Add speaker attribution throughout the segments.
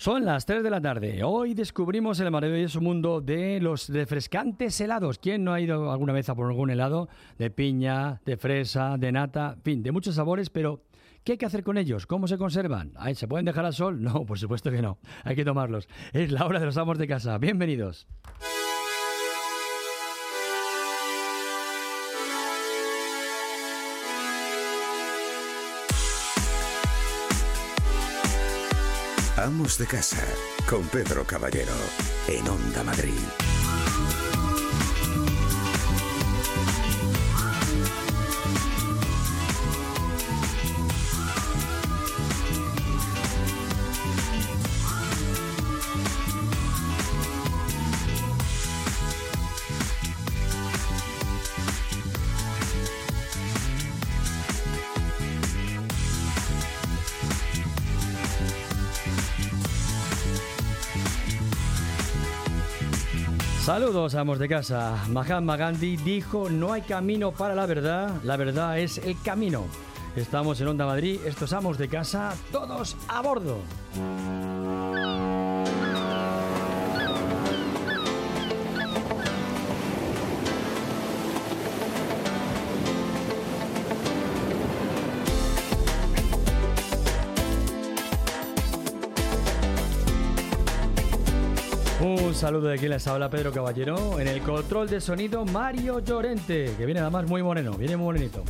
Speaker 1: Son las 3 de la tarde. Hoy descubrimos el maravilloso mundo de los refrescantes helados. ¿Quién no ha ido alguna vez a por algún helado? De piña, de fresa, de nata, en fin, de muchos sabores, pero ¿qué hay que hacer con ellos? ¿Cómo se conservan? ¿Se pueden dejar al sol? No, por supuesto que no. Hay que tomarlos. Es la hora de los amos de casa. Bienvenidos.
Speaker 2: Amos de Casa, con Pedro Caballero, en Onda Madrid.
Speaker 1: Saludos, amos de casa. Mahatma Gandhi dijo, no hay camino para la verdad, la verdad es el camino. Estamos en Onda Madrid, estos amos de casa, todos a bordo. Saludo de quien les habla Pedro Caballero. En el control de sonido Mario Llorente, que viene además muy moreno, viene muy morenito.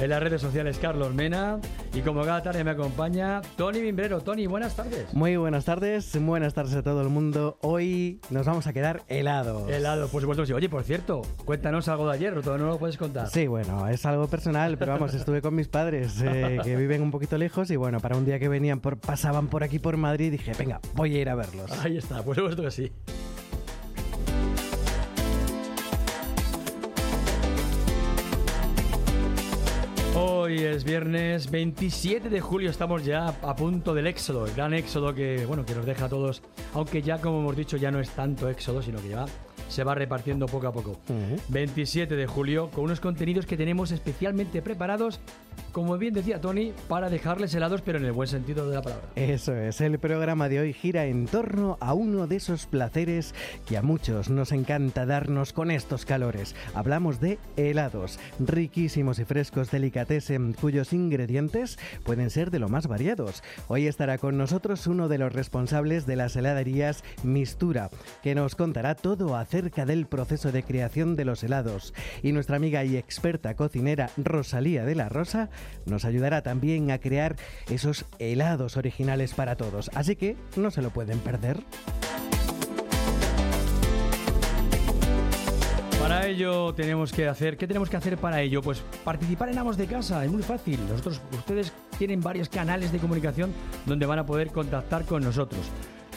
Speaker 1: En las redes sociales Carlos Mena. Y como cada tarde me acompaña Tony Bimbrero. Tony, buenas tardes.
Speaker 3: Muy buenas tardes, buenas tardes a todo el mundo. Hoy nos vamos a quedar helados.
Speaker 1: Helado, por supuesto sí. Oye, por cierto, cuéntanos algo de ayer, ¿o todo no lo puedes contar?
Speaker 3: Sí, bueno, es algo personal, pero vamos, estuve con mis padres eh, que viven un poquito lejos y bueno, para un día que venían por, pasaban por aquí por Madrid, dije, venga, voy a ir a verlos.
Speaker 1: Ahí está, por supuesto que sí. Es viernes 27 de julio, estamos ya a punto del éxodo, el gran éxodo que, bueno, que nos deja a todos, aunque ya como hemos dicho ya no es tanto éxodo, sino que ya se va repartiendo poco a poco. 27 de julio, con unos contenidos que tenemos especialmente preparados como bien decía Tony, para dejarles helados, pero en el buen sentido de la palabra.
Speaker 3: Eso es, el programa de hoy gira en torno a uno de esos placeres que a muchos nos encanta darnos con estos calores. Hablamos de helados, riquísimos y frescos delicatessen, cuyos ingredientes pueden ser de lo más variados. Hoy estará con nosotros uno de los responsables de las heladerías Mistura, que nos contará todo acerca del proceso de creación de los helados. Y nuestra amiga y experta cocinera Rosalía de la Rosa nos ayudará también a crear esos helados originales para todos. Así que no se lo pueden perder.
Speaker 1: Para ello tenemos que hacer, ¿qué tenemos que hacer para ello? Pues participar en Amos de Casa, es muy fácil. Nosotros, ustedes tienen varios canales de comunicación donde van a poder contactar con nosotros.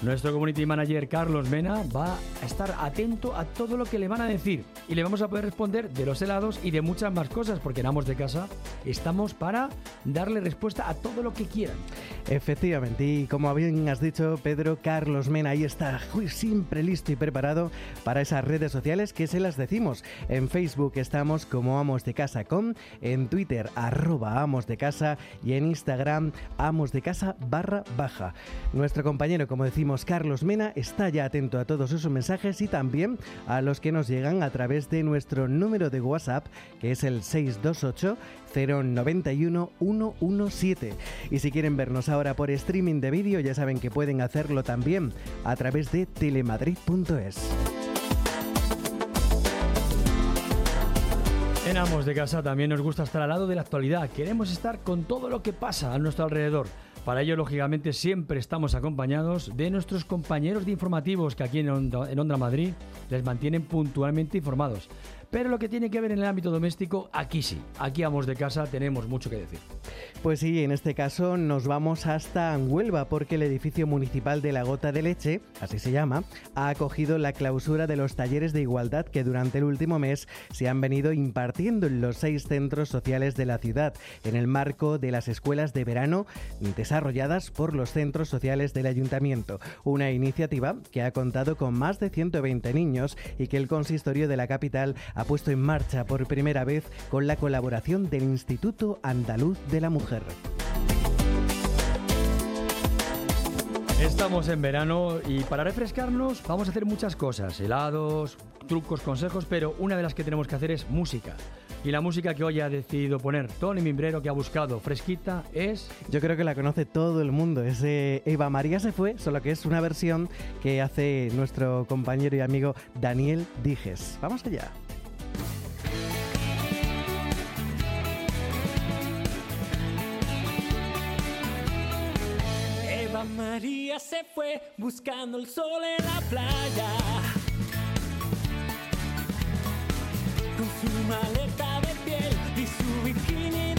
Speaker 1: Nuestro community manager Carlos Mena va a estar atento a todo lo que le van a decir y le vamos a poder responder de los helados y de muchas más cosas porque en Amos de Casa estamos para darle respuesta a todo lo que quieran.
Speaker 3: Efectivamente, y como bien has dicho, Pedro, Carlos Mena ahí está siempre listo y preparado para esas redes sociales que se las decimos. En Facebook estamos como Amos de Casa com, en Twitter arroba Amos de Casa y en Instagram Amos de Casa barra baja. Nuestro compañero, como decimos, Carlos Mena está ya atento a todos esos mensajes y también a los que nos llegan a través de nuestro número de WhatsApp, que es el 628 091 117. Y si quieren vernos ahora por streaming de vídeo, ya saben que pueden hacerlo también a través de telemadrid.es.
Speaker 1: En Amos de Casa también nos gusta estar al lado de la actualidad. Queremos estar con todo lo que pasa a nuestro alrededor. Para ello, lógicamente, siempre estamos acompañados de nuestros compañeros de informativos que aquí en Onda, Madrid les mantienen puntualmente informados. Pero lo que tiene que ver en el ámbito doméstico, aquí sí, aquí vamos de casa, tenemos mucho que decir.
Speaker 3: Pues sí, en este caso nos vamos hasta Huelva porque el edificio municipal de la Gota de Leche, así se llama, ha acogido la clausura de los talleres de igualdad que durante el último mes se han venido impartiendo en los seis centros sociales de la ciudad, en el marco de las escuelas de verano desarrolladas por los centros sociales del ayuntamiento. Una iniciativa que ha contado con más de 120 niños y que el consistorio de la capital ha puesto en marcha por primera vez con la colaboración del Instituto Andaluz de la Mujer.
Speaker 1: Estamos en verano y para refrescarnos vamos a hacer muchas cosas, helados, trucos, consejos, pero una de las que tenemos que hacer es música. Y la música que hoy ha decidido poner Tony Mimbrero, que ha buscado fresquita, es...
Speaker 3: Yo creo que la conoce todo el mundo. Es Eva María se fue, solo que es una versión que hace nuestro compañero y amigo Daniel Dijes. Vamos allá.
Speaker 4: María se fue buscando el sol en la playa. Con su maleta de piel y su bikini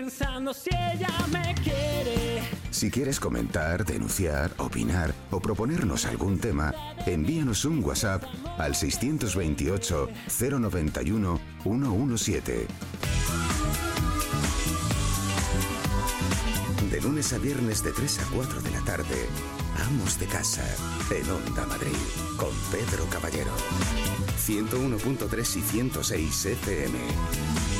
Speaker 4: Pensando si ella me quiere.
Speaker 2: Si quieres comentar, denunciar, opinar o proponernos algún tema, envíanos un WhatsApp al 628 091 117. De lunes a viernes de 3 a 4 de la tarde, Amos de Casa, en Onda Madrid, con Pedro Caballero. 101.3 y 106 FM.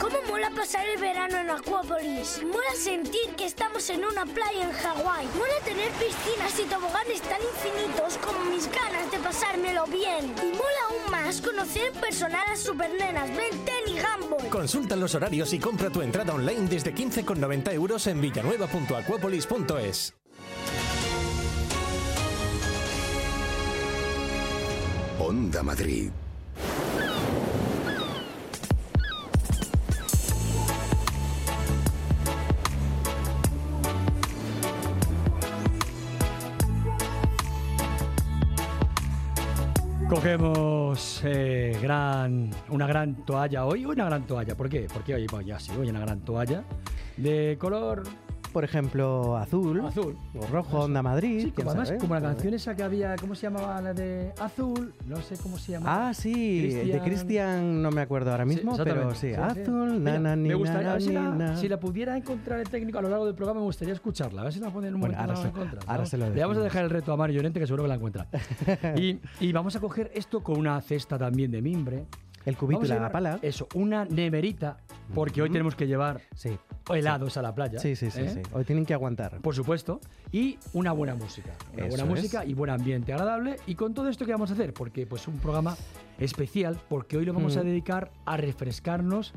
Speaker 5: ¿Cómo mola pasar el verano en Acuópolis? Mola sentir que estamos en una playa en Hawái. Mola tener piscinas y toboganes tan infinitos como mis ganas de pasármelo bien. Y mola aún más conocer en persona a las supernenas Ben 10 y Gumball.
Speaker 6: Consulta los horarios y compra tu entrada online desde 15,90 euros en villanueva.acuapolis.es.
Speaker 2: Onda Madrid.
Speaker 1: Cogemos eh, una gran toalla hoy, una gran toalla. ¿Por qué? Porque hoy voy así, hoy una gran toalla de color
Speaker 3: Por ejemplo, azul,
Speaker 1: azul.
Speaker 3: o rojo, Onda Madrid.
Speaker 1: Sí, como además,
Speaker 3: sabe,
Speaker 1: como la canción esa que había, ¿cómo se llamaba la de azul? No sé cómo se llama.
Speaker 3: Ah, sí, de
Speaker 1: Cristian-
Speaker 3: no me acuerdo ahora mismo,
Speaker 1: Sí,
Speaker 3: pero sí,
Speaker 1: sí,
Speaker 3: azul, nana,
Speaker 1: Me gustaría, si la,
Speaker 3: ni, na.
Speaker 1: si la pudiera encontrar el técnico a lo largo del programa, me gustaría escucharla. A ver si la ponen en un
Speaker 3: Bueno,
Speaker 1: momento.
Speaker 3: ahora se-
Speaker 1: encuentra,
Speaker 3: ahora
Speaker 1: ¿no?
Speaker 3: se lo
Speaker 1: Le vamos a dejar el reto a Mario Llorente, que seguro que la encuentra. y, y vamos a coger esto con una cesta también de mimbre.
Speaker 3: El cubito
Speaker 1: Vamos
Speaker 3: y
Speaker 1: a
Speaker 3: la
Speaker 1: llevar
Speaker 3: pala.
Speaker 1: Eso, una neverita, porque hoy tenemos que llevar
Speaker 3: Sí,
Speaker 1: helados a la playa.
Speaker 3: sí, sí, sí,
Speaker 1: ¿eh?
Speaker 3: sí. Hoy tienen que aguantar.
Speaker 1: Por supuesto. Y una buena música. Una buena música y buen ambiente agradable. Y con todo esto que vamos a hacer, porque pues un programa especial, porque hoy lo vamos a
Speaker 3: Mm.
Speaker 1: dedicar a refrescarnos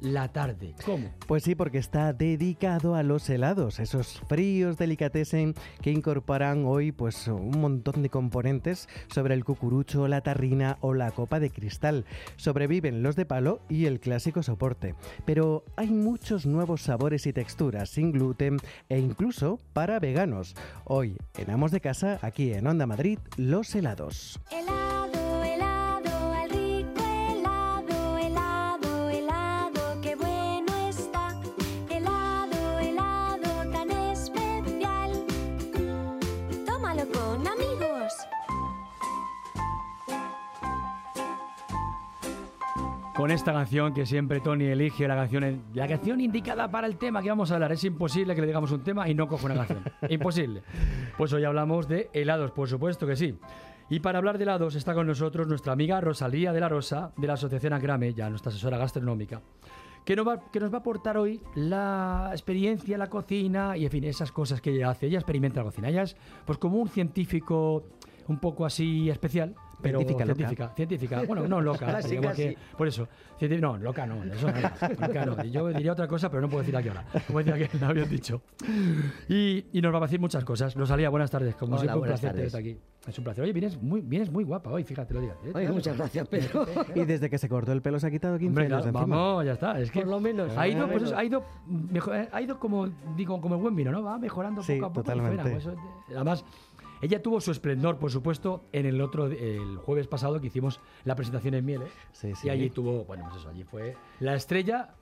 Speaker 1: la tarde. ¿Cómo?
Speaker 3: Pues sí, porque está dedicado a los helados, esos fríos delicatessen que incorporan hoy pues un montón de componentes sobre el cucurucho, la tarrina o la copa de cristal. Sobreviven los de palo y el clásico soporte. Pero hay muchos nuevos sabores y texturas sin gluten e incluso para veganos. Hoy en Amos de Casa, aquí en Onda Madrid, los helados.
Speaker 5: Helado.
Speaker 1: Con esta canción que siempre Tony elige, la canción, la canción indicada para el tema que vamos a hablar. Es imposible que le digamos un tema y no coja una canción. Imposible. Pues hoy hablamos de helados, por supuesto que sí. Y para hablar de helados está con nosotros nuestra amiga Rosalía de la Rosa, de la Asociación Agrame, ya nuestra asesora gastronómica, que nos, va, que nos va a aportar hoy la experiencia, la cocina y, en fin, esas cosas que ella hace. Ella experimenta la cocina. Ella es pues como un científico un poco así especial, pero
Speaker 3: Científica, loca.
Speaker 1: científica, científica. Bueno, no loca, porque por eso. Científica, no, loca no, eso no, loca no. Yo diría otra cosa, pero no puedo decir aquí ahora. Como decía que me habían dicho. Y, y nos va a decir muchas cosas. Rosalía, buenas tardes. Como
Speaker 7: Hola,
Speaker 1: siempre, un placer tenerte aquí. Es un placer. Oye, vienes muy, vienes muy guapa hoy, fíjate lo digas. ¿eh?
Speaker 7: Oye, muchas gracias, Pedro.
Speaker 3: Y desde que se cortó el pelo se ha quitado 15
Speaker 1: Hombre,
Speaker 3: encima.
Speaker 1: vamos, ya está. Es que
Speaker 7: Por lo menos.
Speaker 1: ha ido,
Speaker 7: lo
Speaker 1: pues ha ido, mejor- eh, ha ido como digo, como el buen vino, ¿no? Va mejorando
Speaker 3: Sí,
Speaker 1: poco a poco. y
Speaker 3: totalmente.
Speaker 1: fuera, pues además, ella tuvo su esplendor, por supuesto, en el otro, el jueves pasado que hicimos la presentación en Miele.
Speaker 3: Sí, sí.
Speaker 1: Y allí tuvo, bueno, pues eso, allí fue la estrella.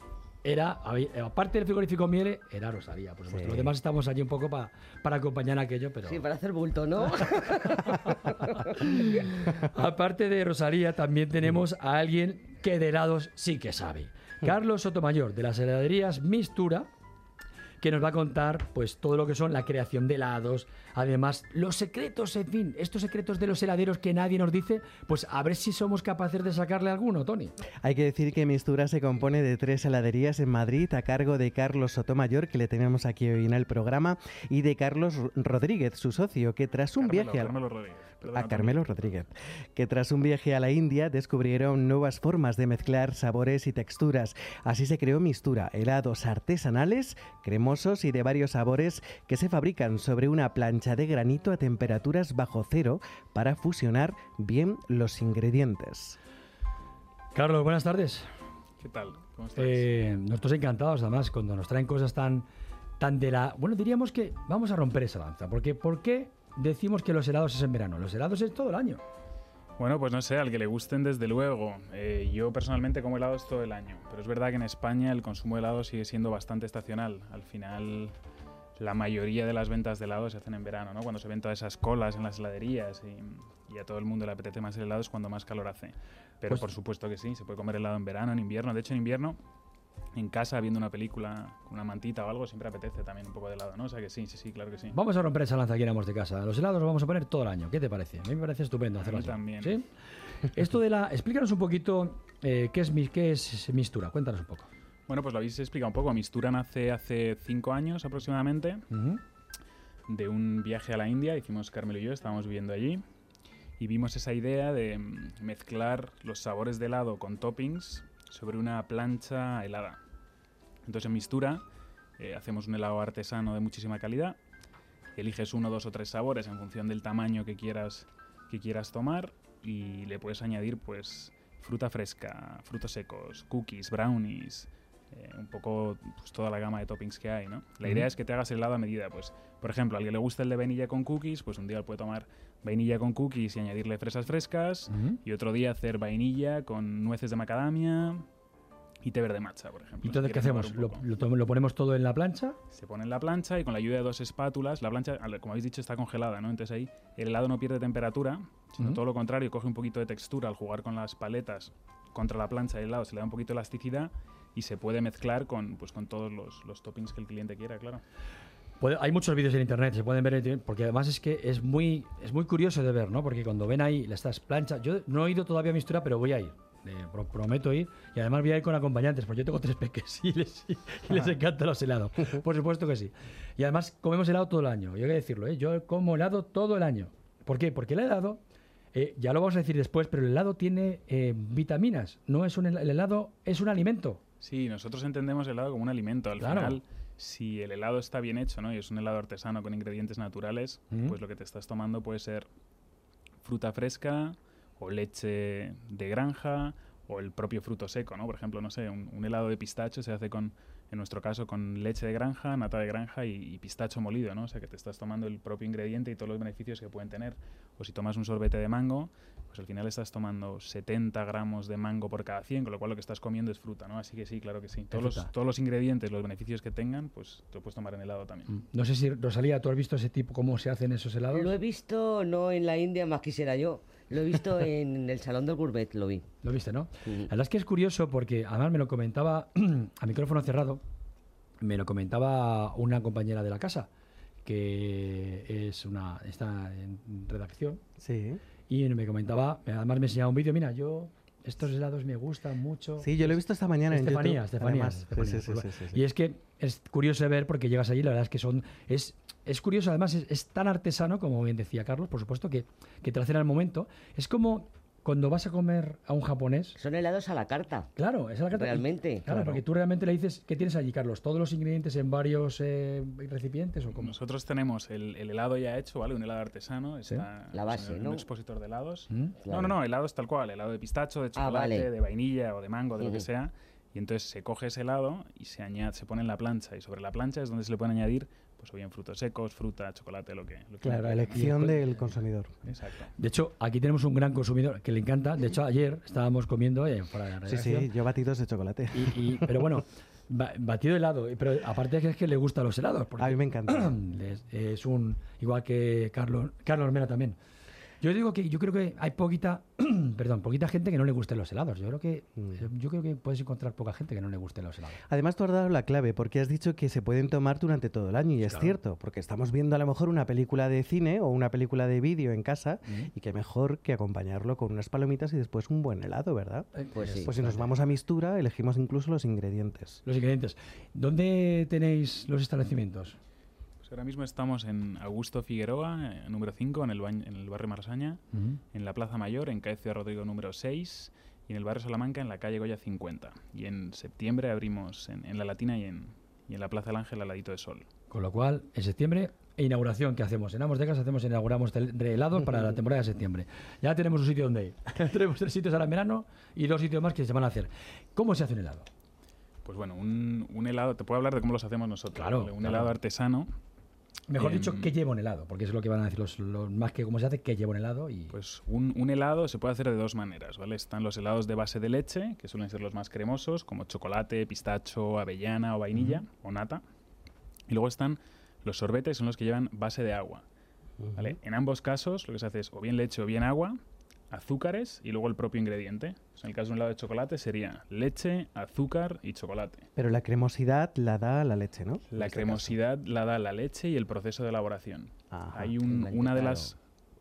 Speaker 1: Era, aparte del frigorífico Miele, era Rosalía, por supuesto.
Speaker 3: Sí.
Speaker 1: Los demás estamos allí un poco pa- para acompañar aquello, pero.
Speaker 7: Sí, para hacer bulto, ¿no?
Speaker 1: Aparte de Rosalía, también tenemos a alguien que de helados sí que sabe. Carlos Sotomayor, de las heladerías Mistura, que nos va a contar pues todo lo que son la creación de helados, además los secretos, en fin, estos secretos de los heladeros que nadie nos dice, pues a ver si somos capaces de sacarle alguno, Tony.
Speaker 3: Hay que decir que Mistura se compone de tres heladerías en Madrid a cargo de Carlos Sotomayor, que le tenemos aquí hoy en el programa, y de Carlos Rodríguez, su socio, que tras un
Speaker 8: Carmelo,
Speaker 3: viaje a...
Speaker 8: Carmelo Rodríguez. Perdona,
Speaker 3: a
Speaker 8: Tony.
Speaker 3: Carmelo Rodríguez, que tras un viaje a la India descubrieron nuevas formas de mezclar sabores y texturas. Así se creó Mistura, helados artesanales, cremosos y de varios sabores que se fabrican sobre una plancha de granito a temperaturas bajo cero para fusionar bien los ingredientes.
Speaker 1: Carlos, buenas tardes.
Speaker 8: ¿Qué tal? ¿Cómo estáis?
Speaker 1: Eh, nosotros encantados, además, cuando nos traen cosas tan, tan de la... Bueno, diríamos que vamos a romper esa lanza, porque ¿por qué decimos que los helados es en verano? Los helados es todo el año.
Speaker 8: Bueno, pues no sé, al que le gusten desde luego. Eh, yo personalmente como helados todo el año, pero es verdad que en España el consumo de helado sigue siendo bastante estacional. Al final la mayoría de las ventas de helados se hacen en verano, ¿no? Cuando se ven todas esas colas en las heladerías y, y a todo el mundo le apetece más el helado es cuando más calor hace. Pero
Speaker 1: Pues-
Speaker 8: por supuesto que sí, se puede comer helado en verano, en invierno. De hecho, en invierno, en casa, viendo una película con una mantita o algo, siempre apetece también un poco de helado, ¿no? O sea que sí, sí, sí, claro que sí.
Speaker 1: Vamos a romper esa lanza aquí en Amos de Casa. Los helados los vamos a poner todo el año. ¿Qué te parece? A mí me parece estupendo
Speaker 8: A
Speaker 1: hacerlo
Speaker 8: mí
Speaker 1: así.
Speaker 8: también.
Speaker 1: ¿Sí? Esto de la... Explícanos un poquito eh, qué, es, qué es Mistura. Cuéntanos un poco.
Speaker 8: Bueno, pues lo habéis explicado un poco. Mistura nace hace cinco años aproximadamente.
Speaker 1: Ujú.
Speaker 8: de un viaje a la India, hicimos Carmelo y yo, estábamos viviendo allí, y vimos esa idea de mm, mezclar los sabores de helado con toppings sobre una plancha helada. Entonces en Mistura eh, hacemos un helado artesano de muchísima calidad, eliges uno, dos o tres sabores en función del tamaño que quieras, que quieras tomar y le puedes añadir pues fruta fresca, frutos secos, cookies, brownies, eh, un poco pues, toda la gama de toppings que hay, ¿no? La idea es que te hagas el helado a medida, pues, por ejemplo, a alguien le gusta el de vainilla con cookies, pues un día puede tomar vainilla con cookies y añadirle fresas frescas, y otro día hacer vainilla con nueces de macadamia y té verde matcha, por ejemplo.
Speaker 1: ¿Y entonces
Speaker 8: si
Speaker 1: qué hacemos? ¿Lo, ponemos todo en la plancha?
Speaker 8: Se pone en la plancha y con la ayuda de dos espátulas, la plancha, al- como habéis dicho, está congelada, ¿no? Entonces ahí el helado no pierde temperatura, sino todo lo contrario, coge un poquito de textura al jugar con las paletas contra la plancha del helado, se le da un poquito de elasticidad y se puede mezclar con, pues, con todos los, los toppings que el cliente quiera, claro.
Speaker 1: Puede- hay muchos vídeos en internet, se pueden ver, porque además es que es muy, es muy curioso de ver, ¿no? Porque cuando ven ahí estas planchas, yo no he ido todavía a Mistura, pero voy a ir. eh, pro- prometo ir y además voy a ir con acompañantes porque yo tengo tres peques y les, y les encantan los helados por supuesto que sí y además comemos helado todo el año yo hay que decirlo ¿eh? yo como helado todo el año ¿por qué? porque el helado eh, ya lo vamos a decir después pero el helado tiene eh, vitaminas no es un el helado es un alimento
Speaker 8: Sí, nosotros entendemos el helado como un alimento. Al
Speaker 1: Claro.
Speaker 8: final, si el helado está bien hecho, ¿no? Y es un helado artesano con ingredientes naturales, pues lo que te estás tomando puede ser fruta fresca o leche de granja o el propio fruto seco, ¿no? Por ejemplo, no sé, un, un helado de pistacho se hace con, en nuestro caso, con leche de granja, nata de granja y, y pistacho molido, ¿no? O sea, que te estás tomando el propio ingrediente y todos los beneficios que pueden tener. O si tomas un sorbete de mango, pues al final estás tomando 70 gramos de mango por cada 100, con lo cual lo que estás comiendo es fruta, ¿no? Así que sí, claro que sí. Todos los, todos los ingredientes, los beneficios que tengan, pues te lo puedes tomar en helado también.
Speaker 1: no sé si Rosalía tú has visto ese tipo cómo se hacen esos helados
Speaker 7: Lo he visto no en la India, más quisiera yo. Lo he visto en el Salón del Gourmet, lo vi.
Speaker 1: Lo viste, ¿no? La verdad es que es curioso porque además me lo comentaba a micrófono cerrado, me lo comentaba una compañera de la casa que es una está en redacción
Speaker 3: Sí.
Speaker 1: y me comentaba, además me enseñaba un vídeo, mira, yo estos helados me gustan mucho.
Speaker 3: Sí, yo lo he visto esta mañana en
Speaker 1: Estefanía, Estefanía, Estefanía,
Speaker 3: sí,
Speaker 1: pues
Speaker 3: sí, sí.
Speaker 1: Y es que es curioso ver porque llegas allí, la verdad es que son es es curioso, además es, es tan artesano, como bien decía Carlos, por supuesto, que, que te lo hacen al momento. Es como cuando vas a comer a un japonés.
Speaker 7: Son helados a la carta.
Speaker 1: Claro, es a la carta.
Speaker 7: Realmente.
Speaker 1: Claro,
Speaker 7: Claro.
Speaker 1: porque tú realmente le dices, ¿qué tienes allí, Carlos? ¿Todos los ingredientes en varios eh, recipientes o cómo?
Speaker 8: Nosotros tenemos el, el helado ya hecho, ¿vale? Un helado artesano.
Speaker 1: Sí.
Speaker 8: Está,
Speaker 7: La base, ¿no?
Speaker 8: Un expositor de helados.
Speaker 1: ¿Mm?
Speaker 8: No,
Speaker 7: Claro.
Speaker 8: no, no, helados tal cual. Helado de pistacho, de
Speaker 7: Ah,
Speaker 8: chocolate,
Speaker 7: vale.
Speaker 8: de vainilla o de mango, de lo que sea. Y entonces se coge ese helado y se añade, se pone en la plancha. Y sobre la plancha es donde se le pueden añadir, pues o bien frutos secos, fruta, chocolate, lo que. Lo que
Speaker 3: Claro,
Speaker 8: quiera.
Speaker 3: elección del consumidor.
Speaker 8: Exacto.
Speaker 1: De hecho, aquí tenemos un gran consumidor que le encanta. De hecho, ayer estábamos comiendo eh, fuera de la
Speaker 3: Sí,
Speaker 1: redacción.
Speaker 3: sí, yo batidos de chocolate.
Speaker 1: Y, y- pero bueno, ba- batido de helado. Pero aparte es que, es que le gustan los helados. porque
Speaker 3: A mí me encanta.
Speaker 1: es, es un. Igual que Carlos, Carlos Mera también. Yo digo que yo creo que hay poquita, perdón, poquita gente que no le gusten los helados. Yo creo que yo creo que puedes encontrar poca gente que no le gusten los helados.
Speaker 3: Además, tú has dado la clave, porque has dicho que se pueden tomar durante todo el año, y es cierto, porque estamos viendo a lo mejor una película de cine o una película de vídeo en casa, y qué mejor que acompañarlo con unas palomitas y después un buen helado, ¿verdad?
Speaker 7: Pues sí.
Speaker 3: Pues si nos vamos a Mistura, elegimos incluso los ingredientes.
Speaker 1: Los ingredientes. ¿Dónde tenéis los establecimientos?
Speaker 8: Pues ahora mismo estamos en Augusto Figueroa, eh, número 5, en el, bañ- en el barrio Marsaña. en la Plaza Mayor, en calle Ciudad Rodrigo número 6, y en el barrio Salamanca, en la calle Goya 50. Y en septiembre abrimos en, en la Latina y en, y en la Plaza del Ángel al ladito de Sol.
Speaker 1: Con lo cual, en septiembre, inauguración que hacemos. En Amos de Casa hacemos, inauguramos de helados para la temporada de septiembre. Ya tenemos un sitio donde ir. tenemos tres sitios ahora en verano y dos sitios más que se van a hacer. ¿Cómo se hace un helado?
Speaker 8: Pues bueno, un, un helado, te puedo hablar de cómo los hacemos nosotros.
Speaker 1: Claro,
Speaker 8: ¿vale? Un
Speaker 1: claro.
Speaker 8: helado artesano.
Speaker 1: Mejor
Speaker 8: Em,
Speaker 1: dicho, ¿qué lleva un helado? Porque eso es lo que van a decir los, los más que cómo se hace, ¿qué lleva un helado? Y
Speaker 8: Pues un, un helado se puede hacer de dos maneras, ¿vale? Están los helados de base de leche, que suelen ser los más cremosos, como chocolate, pistacho, avellana o vainilla o nata. Y luego están los sorbetes, son los que llevan base de agua. ¿vale? En ambos casos lo que se hace es o bien leche o bien agua, azúcares y luego el propio ingrediente. En el caso de un helado de chocolate sería leche, azúcar y chocolate.
Speaker 3: Pero la cremosidad la da la leche, ¿no?
Speaker 8: La
Speaker 3: este
Speaker 8: cremosidad la da la leche y el proceso de elaboración.
Speaker 3: Ajá,
Speaker 8: Hay un- una de las...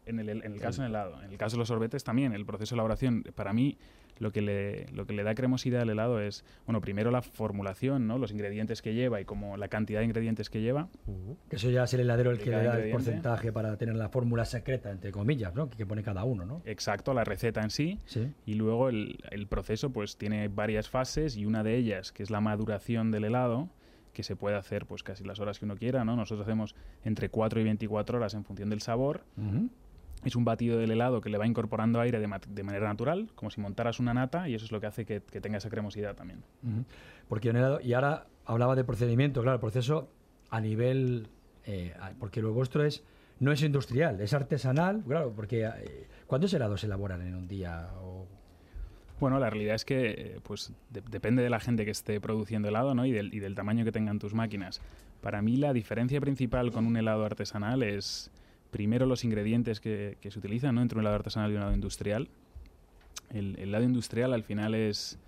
Speaker 8: En el, en el caso del helado, en el caso de los sorbetes también, el proceso de elaboración, para mí lo que le, lo que le da cremosidad al helado es, bueno, primero la formulación, ¿no? los ingredientes que lleva y como la cantidad de ingredientes que lleva.
Speaker 3: caso.
Speaker 1: que eso ya es el heladero el que le da el porcentaje para tener la fórmula secreta, entre comillas, ¿no? Que, pone cada uno, ¿no?
Speaker 8: Exacto, la receta en sí.
Speaker 1: Sí.
Speaker 8: Y luego el, el proceso pues tiene varias fases y una de ellas, que es la maduración del helado, que se puede hacer pues casi las horas que uno quiera, ¿no? Nosotros hacemos entre 4 y 24 horas en función del sabor.
Speaker 1: Ujú.
Speaker 8: Es un batido del helado que le va incorporando aire de, de manera natural, como si montaras una nata, y eso es lo que hace que, que tenga esa cremosidad también.
Speaker 1: Porque un helado, y ahora hablaba de procedimiento, claro, el proceso a nivel, eh, porque lo vuestro es, no es industrial, es artesanal, claro, porque eh, ¿cuántos helados se elaboran en un día? O-
Speaker 8: Bueno, la realidad es que eh, pues de- depende de la gente que esté produciendo helado ¿no? y, del, y del tamaño que tengan tus máquinas. Para mí la diferencia principal con un helado artesanal es primero los ingredientes que, que se utilizan ¿no? entre un helado artesanal y un helado industrial. El, el helado industrial al final es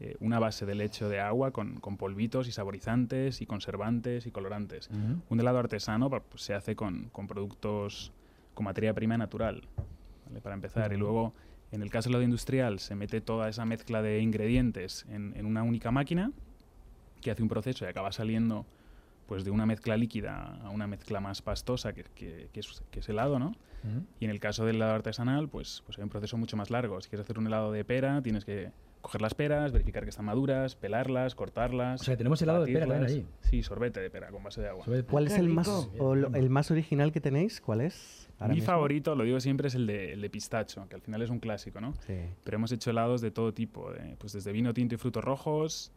Speaker 8: eh, una base de leche o de agua con, con polvitos y saborizantes y conservantes y colorantes. Un helado artesano pa- pues, se hace con, con productos, con materia prima natural, ¿vale? para empezar. Y luego, en el caso del helado industrial, se mete toda esa mezcla de ingredientes en, en una única máquina que hace un proceso y acaba saliendo pues de una mezcla líquida a una mezcla más pastosa que, que- que es, que es helado, ¿no? Y en el caso del helado artesanal, pues, pues hay un proceso mucho más largo. Si quieres hacer un helado de pera, tienes que coger las peras, verificar que están maduras, pelarlas, cortarlas.
Speaker 1: O sea, tenemos helado de pera también
Speaker 8: Sí, sorbete de pera con base de agua.
Speaker 3: ¿Cuál es el más, o lo- el más original que tenéis? ¿Cuál es?
Speaker 8: Mi
Speaker 3: mismo?
Speaker 8: favorito, lo digo siempre, es el de, el de pistacho, que al final es un clásico, ¿no?
Speaker 3: Sí.
Speaker 8: Pero hemos hecho helados de todo tipo, de, pues desde vino tinto y frutos rojos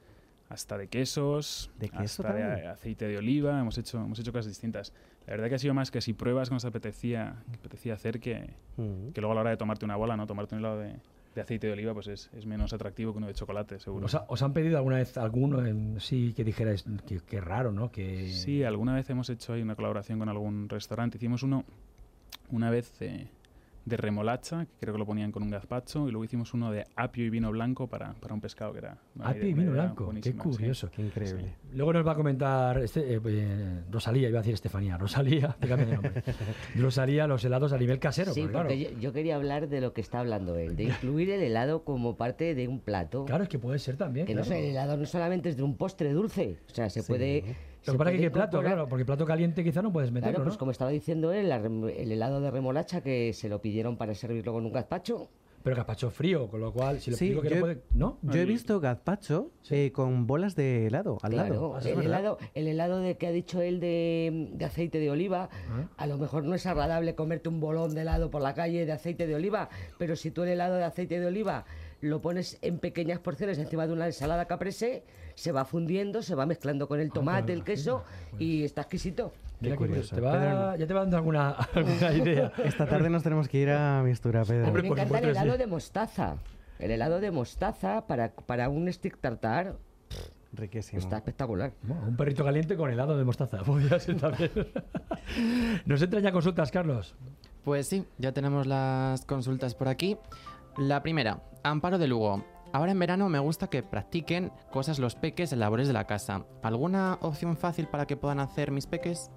Speaker 8: hasta de quesos,
Speaker 3: ¿De queso
Speaker 8: hasta de
Speaker 3: también?
Speaker 8: aceite de oliva, hemos hecho, hemos hecho cosas distintas. La verdad que ha sido más que si pruebas que nos apetecía, que apetecía hacer que,
Speaker 3: Mm.
Speaker 8: que luego a la hora de tomarte una bola, ¿no? Tomarte un helado de, de aceite de oliva pues es, es menos atractivo que uno de chocolate, seguro.
Speaker 1: ¿Os, ha- os han pedido alguna vez alguno en sí que dijerais que, que raro, ¿no? Que
Speaker 8: Sí, alguna vez hemos hecho ahí una colaboración con algún restaurante. Hicimos uno una vez de, de remolacha, que creo que lo ponían con un gazpacho, y luego hicimos uno de apio y vino blanco para, para un pescado que era...
Speaker 1: Apio y vino blanco, qué
Speaker 8: sí.
Speaker 1: curioso.
Speaker 3: Qué increíble.
Speaker 1: Luego nos va a comentar este, eh, eh, Rosalía, iba a decir Estefanía, Rosalía, cambio de nombre. Rosalía, los helados a nivel casero,
Speaker 7: Sí,
Speaker 1: porque,
Speaker 7: porque
Speaker 1: claro,
Speaker 7: yo, yo quería hablar de lo que está hablando él, de incluir el helado como parte de un plato.
Speaker 1: claro, es que puede ser también.
Speaker 7: Que no sé, el helado no solamente es de un postre dulce, o sea, se puede...
Speaker 1: Lo que pasa es que plato,
Speaker 7: incorporar-
Speaker 1: claro, porque plato caliente quizá no puedes meterlo,
Speaker 7: Claro, pues
Speaker 1: ¿no?
Speaker 7: como estaba diciendo él, el helado de remolacha que se lo pidieron para servirlo con un gazpacho.
Speaker 1: Pero gazpacho frío, con lo cual, si lo
Speaker 3: Sí,
Speaker 1: digo que
Speaker 3: yo,
Speaker 1: no puede... ¿No?
Speaker 3: yo he visto gazpacho eh, con bolas de helado al
Speaker 7: Claro,
Speaker 3: lado.
Speaker 7: el helado, el helado de que ha dicho él de, de aceite de oliva,
Speaker 1: Ah.
Speaker 7: a lo mejor no es agradable comerte un bolón de helado por la calle de aceite de oliva, pero si tú el helado de aceite de oliva lo pones en pequeñas porciones encima de una ensalada caprese, se va fundiendo, se va mezclando con el tomate, el queso y está exquisito.
Speaker 3: Qué curioso.
Speaker 1: te va-
Speaker 3: Pedro-
Speaker 1: ya te va dando alguna, alguna idea.
Speaker 3: Esta tarde nos tenemos que ir a Mistura, Pedro.
Speaker 7: A mí me encanta el helado
Speaker 1: sí.
Speaker 7: de mostaza. El helado de mostaza para, para un stick tartar
Speaker 3: Riquísimo.
Speaker 7: está espectacular.
Speaker 1: Bueno, un perrito caliente con helado de mostaza. Podría ser también. Nos entran ya consultas, Carlos.
Speaker 9: Pues sí, ya tenemos las consultas por aquí. La primera, Amparo de Lugo. Ahora en verano me gusta que practiquen cosas los peques en labores de la casa. ¿Alguna opción fácil para que puedan hacer mis peques?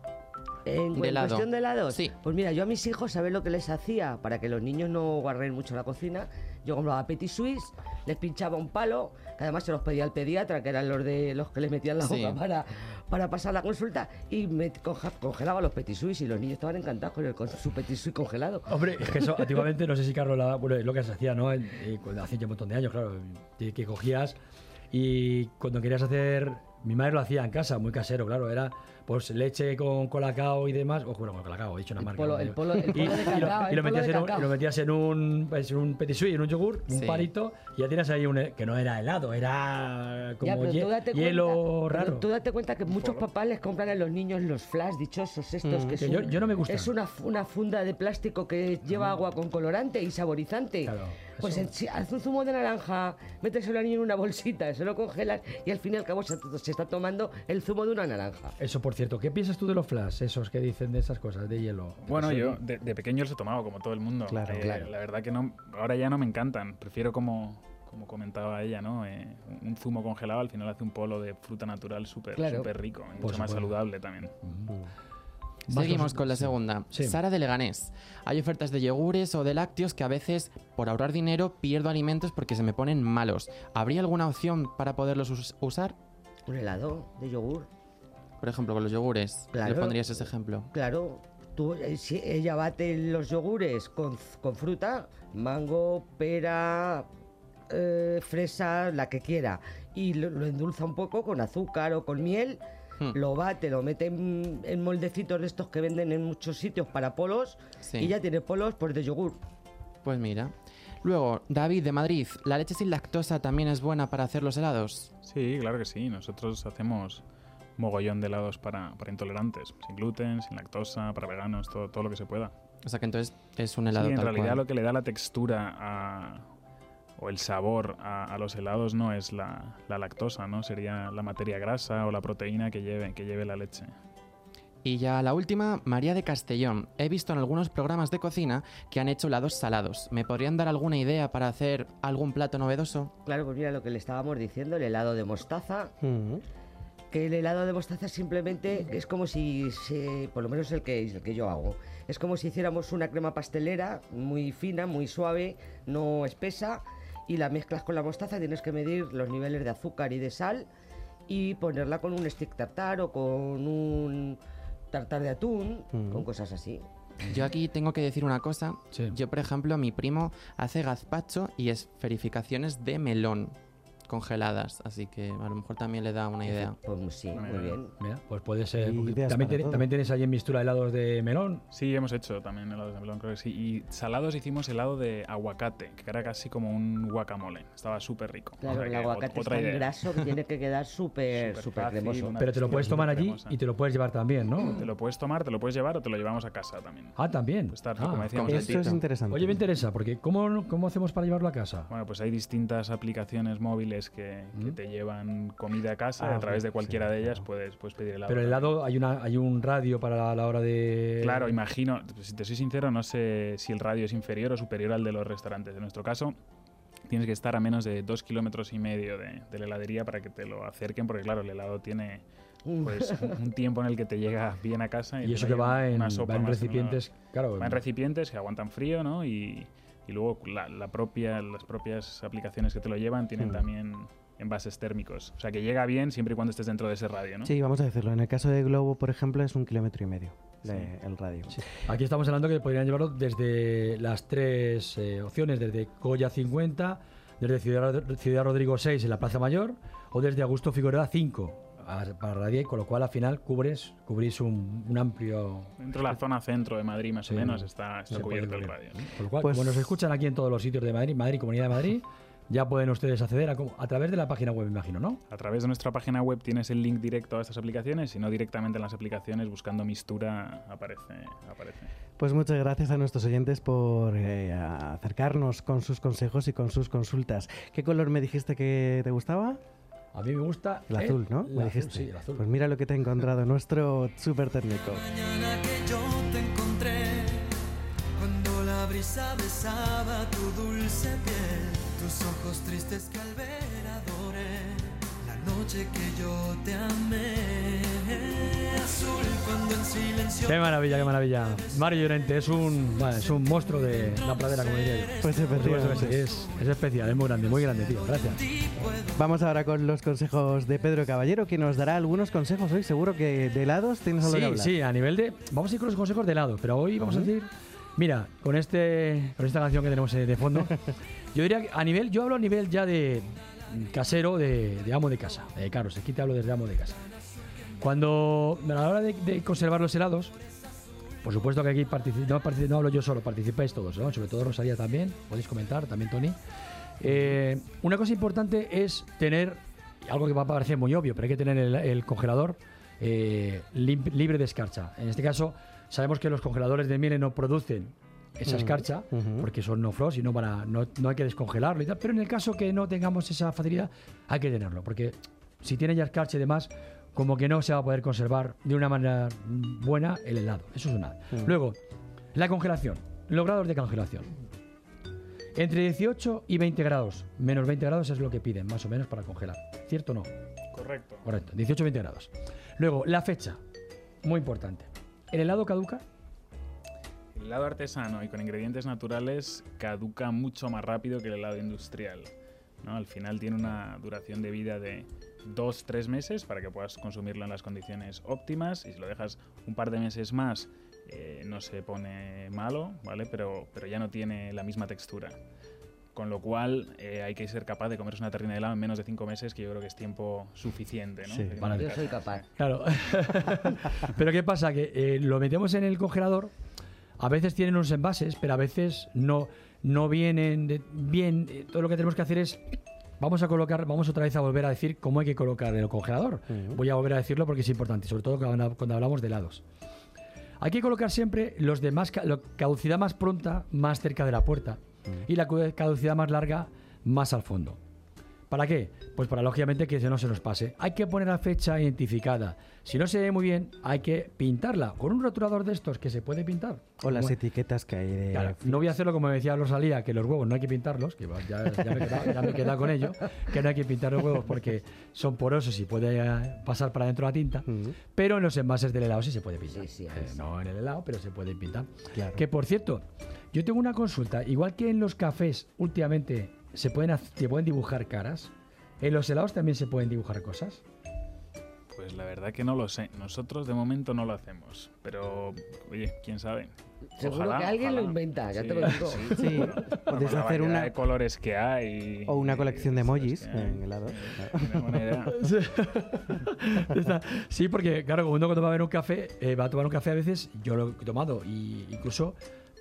Speaker 7: En,
Speaker 9: De
Speaker 7: cu- en
Speaker 9: helado.
Speaker 7: cuestión de helados,
Speaker 9: Sí.
Speaker 7: pues mira, yo a mis hijos, ¿sabes lo que les hacía? Para que los niños no guarren mucho la cocina, yo compraba Petit Suisse, les pinchaba un palo, que además se los pedía al pediatra, que eran los de los que les metían la
Speaker 9: Sí.
Speaker 7: boca para, para pasar la consulta, y me congelaba los Petit Suisse y los niños estaban encantados con, el, con su Petit Suisse congelado.
Speaker 1: Hombre, es que eso antiguamente, no sé si Carlos, la, bueno, es lo que se hacía, ¿no? Eh, hace ya un montón de años, claro, que, que cogías y cuando querías hacer, mi madre lo hacía en casa, muy casero, claro, era pues leche con colacao y demás, o bueno, con colacao, he dicho una
Speaker 7: El
Speaker 1: marca.
Speaker 7: polo-
Speaker 1: no
Speaker 7: el
Speaker 1: digo.
Speaker 7: polo- el
Speaker 1: Y-
Speaker 7: polo de
Speaker 1: y lo-
Speaker 7: cacao,
Speaker 1: y
Speaker 7: el
Speaker 1: lo
Speaker 7: polo
Speaker 1: metías en un- lo metías en un, pues, en un petit suisse, en un yogur, un
Speaker 9: Sí.
Speaker 1: palito, y ya tienes ahí un, que no era helado, era como
Speaker 7: Ya, pero
Speaker 1: hie-
Speaker 7: tú date
Speaker 1: hielo
Speaker 7: cuenta,
Speaker 1: raro.
Speaker 7: pero Tú date cuenta que muchos papás les compran a los niños los flash dichosos estos
Speaker 1: Mm,
Speaker 7: que,
Speaker 1: que
Speaker 7: es
Speaker 1: yo-
Speaker 7: un-
Speaker 1: yo no me gustan.
Speaker 7: Es una, una funda de plástico que lleva agua con colorante y saborizante.
Speaker 1: Claro,
Speaker 7: pues si haz un zumo de naranja, méteselo al niño en una bolsita, se lo congelas y al fin y al cabo se, se está tomando el zumo de una naranja.
Speaker 1: Eso, por cierto, ¿qué piensas tú de los flash, esos que dicen de esas cosas, de hielo?
Speaker 8: Bueno, yo de, de pequeño los he tomado, como todo el mundo.
Speaker 3: Claro,
Speaker 8: Eh,
Speaker 7: claro.
Speaker 8: La verdad que no, ahora ya no me encantan. Prefiero como, como comentaba ella, ¿no? Eh, un zumo congelado al final hace un polo de fruta natural súper
Speaker 7: Claro.
Speaker 8: súper rico, mucho más saludable también.
Speaker 9: Seguimos con la segunda.
Speaker 1: Sí.
Speaker 9: Sara de Leganés. Hay ofertas de yogures o de lácteos que a veces, por ahorrar dinero, pierdo alimentos porque se me ponen malos. ¿Habría alguna opción para poderlos us- usar?
Speaker 7: Un helado de yogur.
Speaker 9: Por ejemplo, con los yogures.
Speaker 7: Claro.
Speaker 9: ¿Le pondrías ese ejemplo?
Speaker 7: Claro, tú, eh, si ella bate los yogures con, con fruta, mango, pera, eh, fresa, la que quiera, y lo, lo endulza un poco con azúcar o con miel,
Speaker 9: Hmm.
Speaker 7: lo bate, lo mete en, en moldecitos de estos que venden en muchos sitios para polos,
Speaker 9: Sí.
Speaker 7: y ya tiene polos pues de yogur.
Speaker 9: Pues mira. Luego, David de Madrid. ¿La leche sin lactosa también es buena para hacer los helados?
Speaker 8: Sí, claro que sí. Nosotros hacemos mogollón de helados para, para intolerantes, sin gluten, sin lactosa, para veganos, todo, todo lo que se pueda.
Speaker 9: O sea que entonces es un helado
Speaker 8: sí, en
Speaker 9: tal
Speaker 8: realidad
Speaker 9: cual.
Speaker 8: lo que le da la textura a- o el sabor a, a los helados no es la, la lactosa, ¿no? Sería la materia grasa o la proteína que lleve, que lleve la leche.
Speaker 9: Y ya la última, María de Castellón. He visto en algunos programas de cocina que han hecho helados salados. ¿Me podrían dar alguna idea para hacer algún plato novedoso?
Speaker 7: Claro, pues mira lo que le estábamos diciendo, el helado de mostaza,
Speaker 3: Mm.
Speaker 7: que el helado de mostaza simplemente es como si, se, por lo menos el que, el que yo hago, es como si hiciéramos una crema pastelera muy fina, muy suave, no espesa, y la mezclas con la mostaza, tienes que medir los niveles de azúcar y de sal y ponerla con un stick tartar o con un tartar de atún,
Speaker 3: Mm.
Speaker 7: con cosas así.
Speaker 9: Yo aquí tengo que decir una cosa.
Speaker 1: Sí.
Speaker 9: Yo, por ejemplo, mi primo hace gazpacho y esferificaciones de melón congeladas. Así que a lo mejor también le da una idea.
Speaker 7: Pues sí, muy bien.
Speaker 1: Mira, pues puede ser. También, tiene- tienes ahí en Mistura helados de melón.
Speaker 8: Sí, hemos hecho también helados de melón, creo que sí. Y salados hicimos helado de aguacate, que era casi como un guacamole. Estaba súper rico. O
Speaker 7: Claro,
Speaker 8: sea
Speaker 7: el aguacate es tan
Speaker 8: idea.
Speaker 7: graso que tiene que quedar súper
Speaker 8: Súper
Speaker 7: cremoso.
Speaker 1: Pero te lo puedes tomar allí
Speaker 8: cremosa.
Speaker 1: y te lo puedes llevar también, ¿no?
Speaker 8: Te lo puedes tomar, te lo puedes llevar o te lo llevamos a casa también.
Speaker 1: Ah, también.
Speaker 8: Pues está,
Speaker 1: Ah,
Speaker 8: como decíamos
Speaker 3: Esto es interesante.
Speaker 1: Oye, me interesa, porque ¿cómo, ¿cómo hacemos para llevarlo a casa?
Speaker 8: Bueno, pues hay distintas aplicaciones móviles que, que te llevan comida a casa y
Speaker 1: Ah,
Speaker 8: a través de
Speaker 1: sí,
Speaker 8: cualquiera de ellas puedes, puedes pedir helado.
Speaker 1: Pero el helado, hay, una, hay un radio para la, la hora de...
Speaker 8: Claro, imagino, si te soy sincero, no sé si el radio es inferior o superior al de los restaurantes. En nuestro caso, tienes que estar a menos de dos kilómetros y medio de, de la heladería para que te lo acerquen, porque claro, el helado tiene pues, un, tiempo en el que te llega bien a casa.
Speaker 1: Y
Speaker 8: te
Speaker 1: eso que va en, va en recipientes, claro.
Speaker 8: Va en recipientes que aguantan frío, ¿no? Y, y luego la, la propia, las propias aplicaciones que te lo llevan tienen
Speaker 3: Hmm.
Speaker 8: también envases térmicos. O sea, que llega bien siempre y cuando estés dentro de ese radio, ¿no?
Speaker 3: Sí, vamos a decirlo. En el caso de Globo, por ejemplo, es un kilómetro y medio de- el radio.
Speaker 1: Aquí estamos hablando que podrían llevarlo desde las tres eh, opciones, desde Colla 50, desde Ciudad, Ciudad Rodrigo 6 en la Plaza Mayor o desde Augusto Figueroa 5 para radiar, con lo cual al final cubres, cubrís un, un amplio...
Speaker 8: Dentro de la zona centro de Madrid, más
Speaker 1: Sí,
Speaker 8: o menos, está, está cubierto el radio.
Speaker 1: Con lo cual,
Speaker 3: Pues-
Speaker 1: como nos escuchan aquí en todos los sitios de Madrid, Madrid, Comunidad de Madrid, ya pueden ustedes acceder a, a través de la página web, me imagino, ¿no?
Speaker 8: A través de nuestra página web tienes el link directo a estas aplicaciones y no directamente en las aplicaciones buscando Mistura aparece. aparece.
Speaker 3: Pues muchas gracias a nuestros oyentes por eh, acercarnos con sus consejos y con sus consultas. ¿Qué color me dijiste que te gustaba?
Speaker 1: A mí me gusta
Speaker 3: El azul, ¿no?
Speaker 1: el
Speaker 3: me
Speaker 1: azul,
Speaker 3: dijiste.
Speaker 1: sí, el azul.
Speaker 3: Pues mira lo que te ha encontrado nuestro súper técnico.
Speaker 4: mañana que yo te encontré, cuando la brisa besaba tu dulce piel, tus ojos tristes que al ver adoré, la noche que yo te amé,
Speaker 1: Qué maravilla, qué maravilla. Mario Llorente es un, bueno, es un monstruo de la pradera, como diría yo.
Speaker 3: Pues efectivamente.
Speaker 1: es, es especial, es muy grande, muy grande, tío. Gracias.
Speaker 3: Vamos ahora con los consejos de Pedro Caballero, que nos dará algunos consejos hoy. Seguro que de helados tienes algo que
Speaker 1: Sí,
Speaker 3: hablar.
Speaker 1: sí, a nivel de. Vamos a ir con los consejos de helado, pero hoy vamos a decir. Mira, con este con esta canción que tenemos eh, de fondo, yo diría que a nivel, yo hablo a nivel ya de casero, de, de amo de casa. Eh, claro, aquí te hablo desde amo de casa. Cuando a la hora de, de conservar los helados, por supuesto que aquí no, no hablo yo solo, participáis todos, ¿no? sobre todo Rosalía también, podéis comentar, también Tony. Eh, una cosa importante es tener, algo que va a parecer muy obvio, pero hay que tener el, el congelador eh, libre de escarcha. En este caso, sabemos que los congeladores de miel no producen esa escarcha, porque son no frost y no, van a- no, no hay que descongelarlo y tal, pero en el caso que no tengamos esa facilidad, hay que tenerlo, porque si tiene ya escarcha y demás, como que no se va a poder conservar de una manera buena el helado. Eso es una.
Speaker 3: Mm.
Speaker 1: Luego, la congelación, los grados de congelación. Entre 18 y 20 grados, menos 20 grados es lo que piden, más o menos, para congelar. ¿Cierto o no?
Speaker 8: Correcto.
Speaker 1: Correcto, 18 20 grados. Luego, la fecha, muy importante. ¿El helado caduca?
Speaker 8: El helado artesano y con ingredientes naturales caduca mucho más rápido que el helado industrial. ¿no? Al final tiene una duración de vida de 2-3 meses para que puedas consumirlo en las condiciones óptimas y si lo dejas un par de meses más eh, no se pone malo, ¿vale? Pero, pero ya no tiene la misma textura. Con lo cual eh, hay que ser capaz de comerse una terrina de helado en menos de 5 meses, que yo creo que es tiempo suficiente. ¿no?
Speaker 3: Sí.
Speaker 8: De que
Speaker 1: Vale.
Speaker 8: no
Speaker 7: Yo soy capaz.
Speaker 1: Claro. pero ¿qué pasa? Que eh, lo metemos en el congelador, a veces tienen unos envases, pero a veces no, no vienen de- bien. Eh, Todo lo que tenemos que hacer es... Vamos a colocar, vamos otra vez a volver a decir cómo hay que colocar el congelador. Voy a volver a decirlo porque es importante, sobre todo cuando cuando hablamos de helados. Hay que colocar siempre los de más lo- caducidad más pronta más cerca de la puerta y la caducidad más larga más al fondo. ¿Para qué? Pues para lógicamente que no se nos pase. Hay que poner la fecha identificada. Si no se ve muy bien, hay que pintarla con un rotulador de estos que se puede pintar.
Speaker 3: O las etiquetas que hay de...
Speaker 1: Claro, no voy a hacerlo como me decía Rosalía, que los huevos no hay que pintarlos, que ya, ya me he quedado, quedado con ello, que no hay que pintar los huevos porque son porosos y puede eh, pasar para dentro la tinta, pero en los envases del helado sí se puede pintar.
Speaker 7: Sí, sí,
Speaker 1: Eh,
Speaker 7: sí.
Speaker 1: no en el helado, pero se puede pintar.
Speaker 3: Claro.
Speaker 1: Que por cierto, yo tengo una consulta, igual que en los cafés últimamente se pueden, se pueden dibujar caras, en los helados también se pueden dibujar cosas.
Speaker 8: Pues la verdad que no lo sé. Nosotros de momento no lo hacemos. Pero, oye, quién sabe.
Speaker 7: Seguro
Speaker 8: Ojalá,
Speaker 7: que alguien lo
Speaker 8: ojalá.
Speaker 7: inventa, ya
Speaker 8: Sí,
Speaker 7: te lo digo.
Speaker 8: sí,
Speaker 3: Sí,
Speaker 8: bueno,
Speaker 3: puedes
Speaker 8: la
Speaker 3: hacer una-
Speaker 8: de colores que hay.
Speaker 3: O una colección de emojis en helado.
Speaker 8: Sí,
Speaker 1: porque claro, uno cuando va a ver un café, eh, va a tomar un café a veces, yo lo he tomado, y incluso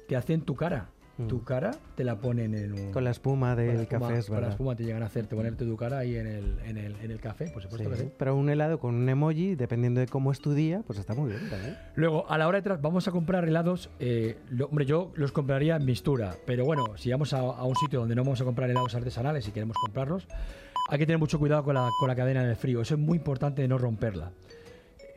Speaker 1: te hacen tu cara. Tu cara te la ponen en un...
Speaker 3: Mm. Con la espuma
Speaker 1: la
Speaker 3: del
Speaker 1: espuma-
Speaker 3: café, es
Speaker 1: Con la espuma te llegan a hacer, te ponerte tu cara ahí en el, en el, en el café, por supuesto
Speaker 3: Sí,
Speaker 1: que sí.
Speaker 3: Pero un helado con un emoji, dependiendo de cómo es tu día, pues está muy bien también.
Speaker 1: Luego, a la hora de tras, vamos a comprar helados. eh, lo- hombre, yo los compraría en mistura, pero bueno, si vamos a, a un sitio donde no vamos a comprar helados artesanales y queremos comprarlos, hay que tener mucho cuidado con la, con la cadena del frío. Eso es muy importante de no romperla.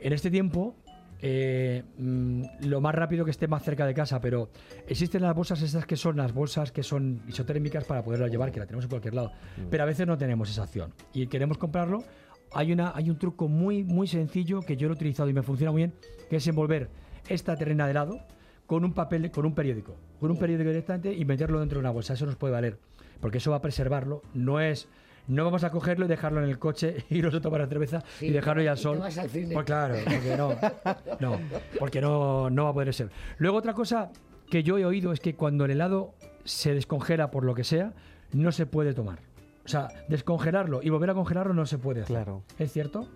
Speaker 1: En este tiempo, eh, mm, lo más rápido que esté más cerca de casa, pero existen las bolsas esas que son las bolsas que son isotérmicas para poderlas llevar, que la tenemos en cualquier lado. Pero a veces no tenemos esa opción y queremos comprarlo. Hay, una, hay un truco muy, muy sencillo que yo lo he utilizado y me funciona muy bien, que es envolver esta terrena de helado con un papel, con un periódico, con un periódico directamente y meterlo dentro de una bolsa. Eso nos puede valer, porque eso va a preservarlo. No es, no vamos a cogerlo y dejarlo en el coche, irnos a tomar la cerveza
Speaker 7: Sí,
Speaker 1: y dejarlo ahí al sol.
Speaker 7: vas al cine.
Speaker 1: Pues claro, porque no, no, porque no, no va a poder ser. Luego otra cosa que yo he oído es que cuando el helado se descongela por lo que sea, no se puede tomar. O sea, descongelarlo y volver a congelarlo no se puede hacer.
Speaker 3: Claro.
Speaker 1: ¿Es cierto?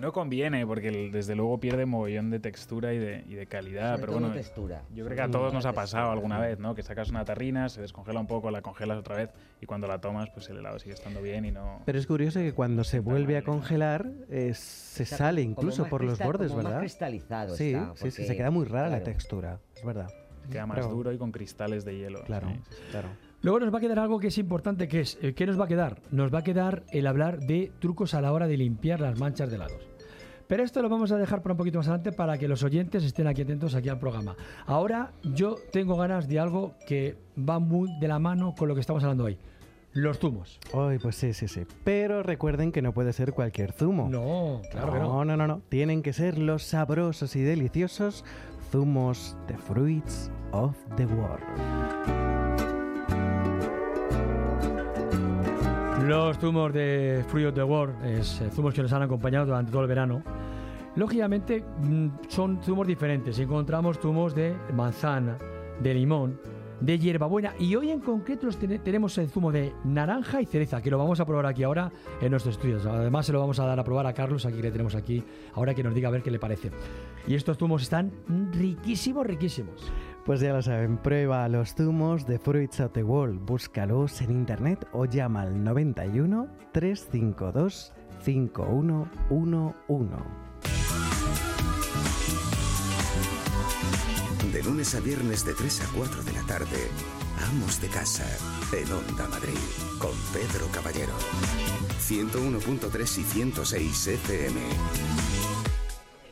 Speaker 8: No conviene porque desde luego pierde mogollón de textura y de, y de calidad.
Speaker 7: Sobre
Speaker 8: pero
Speaker 7: todo
Speaker 8: bueno,
Speaker 7: textura.
Speaker 8: yo creo que a todos
Speaker 7: todo
Speaker 8: nos ha
Speaker 7: textura.
Speaker 8: pasado alguna vez, ¿no? Que sacas una tarrina, se descongela un poco, la congelas otra vez y cuando la tomas, pues el helado sigue estando bien y no.
Speaker 3: Pero es curioso que cuando se vuelve a congelar eh, se
Speaker 7: sea,
Speaker 3: sale incluso por los bordes,
Speaker 7: como más
Speaker 3: ¿verdad?
Speaker 7: cristalizado
Speaker 3: sí,
Speaker 7: está,
Speaker 3: sí, sí, se queda muy rara la textura, es verdad.
Speaker 8: Queda más
Speaker 3: Pero-
Speaker 8: duro y con cristales de hielo.
Speaker 3: Claro,
Speaker 8: sí, sí, sí.
Speaker 3: claro.
Speaker 1: Luego nos va a quedar algo que es importante, que es, eh, ¿qué nos va a quedar? Nos va a quedar el hablar de trucos a la hora de limpiar las manchas de helados. Pero esto lo vamos a dejar para un poquito más adelante para que los oyentes estén aquí atentos aquí al programa. Ahora yo tengo ganas de algo que va muy de la mano con lo que estamos hablando hoy. Los zumos.
Speaker 3: Ay, pues sí, sí, sí. Pero recuerden que no puede ser cualquier zumo.
Speaker 1: No, claro que no.
Speaker 3: No, no, no, no. Tienen que ser los sabrosos y deliciosos zumos de Fruits of the World.
Speaker 1: Los zumos de Fruit of the World, es, eh, zumos que nos han acompañado durante todo el verano. Lógicamente mm, son zumos diferentes. Encontramos zumos de manzana, de limón, de hierbabuena y hoy en concreto tenemos el zumo de naranja y cereza que lo vamos a probar aquí ahora en nuestros estudios. Además se lo vamos a dar a probar a Carlos, aquí le tenemos aquí, ahora que nos diga a ver qué le parece. Y estos zumos están riquísimos, riquísimos.
Speaker 3: Pues ya lo saben, prueba los zumos de Fruits of the World. Búscalos en internet o llama al 91 352 5111.
Speaker 2: De lunes a viernes de 3 a 4 de la tarde, Amos de Casa, en Onda Madrid, con Pedro Caballero. 101.3 y 106 FM.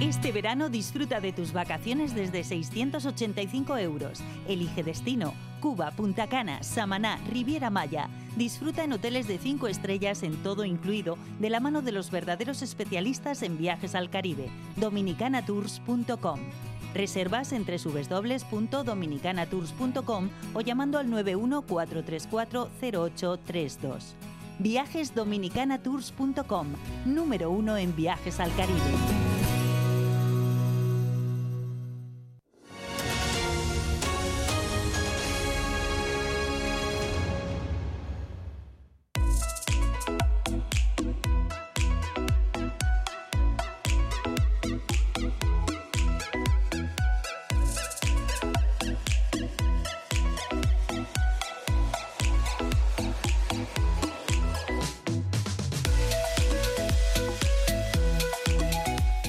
Speaker 10: Este verano disfruta de tus vacaciones desde 685 euros. Elige destino. Cuba, Punta Cana, Samaná, Riviera Maya. Disfruta en hoteles de 5 estrellas en todo incluido, de la mano de los verdaderos especialistas en viajes al Caribe. Dominicanatours.com. Reservas en www.dominicanatours.com o llamando al 914340832. Viajesdominicanatours.com, número uno en viajes al Caribe.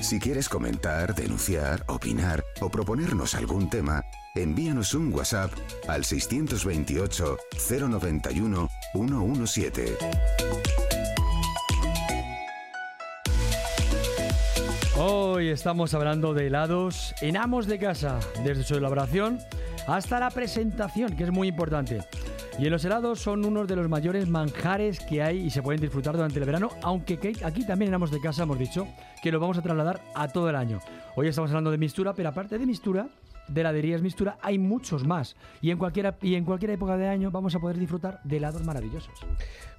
Speaker 2: Si quieres comentar, denunciar, opinar o proponernos algún tema, envíanos un WhatsApp al 628 091 117.
Speaker 1: Hoy estamos hablando de helados en Amos de Casa, desde su elaboración hasta la presentación, que es muy importante. Y los helados son uno de los mayores manjares que hay y se pueden disfrutar durante el verano, aunque que aquí también en Amos de Casa hemos dicho que lo vamos a trasladar a todo el año. Hoy estamos hablando de mistura, pero aparte de mistura, de heladerías mistura, hay muchos más. Y en, cualquiera, y en cualquier época de año vamos a poder disfrutar de helados maravillosos.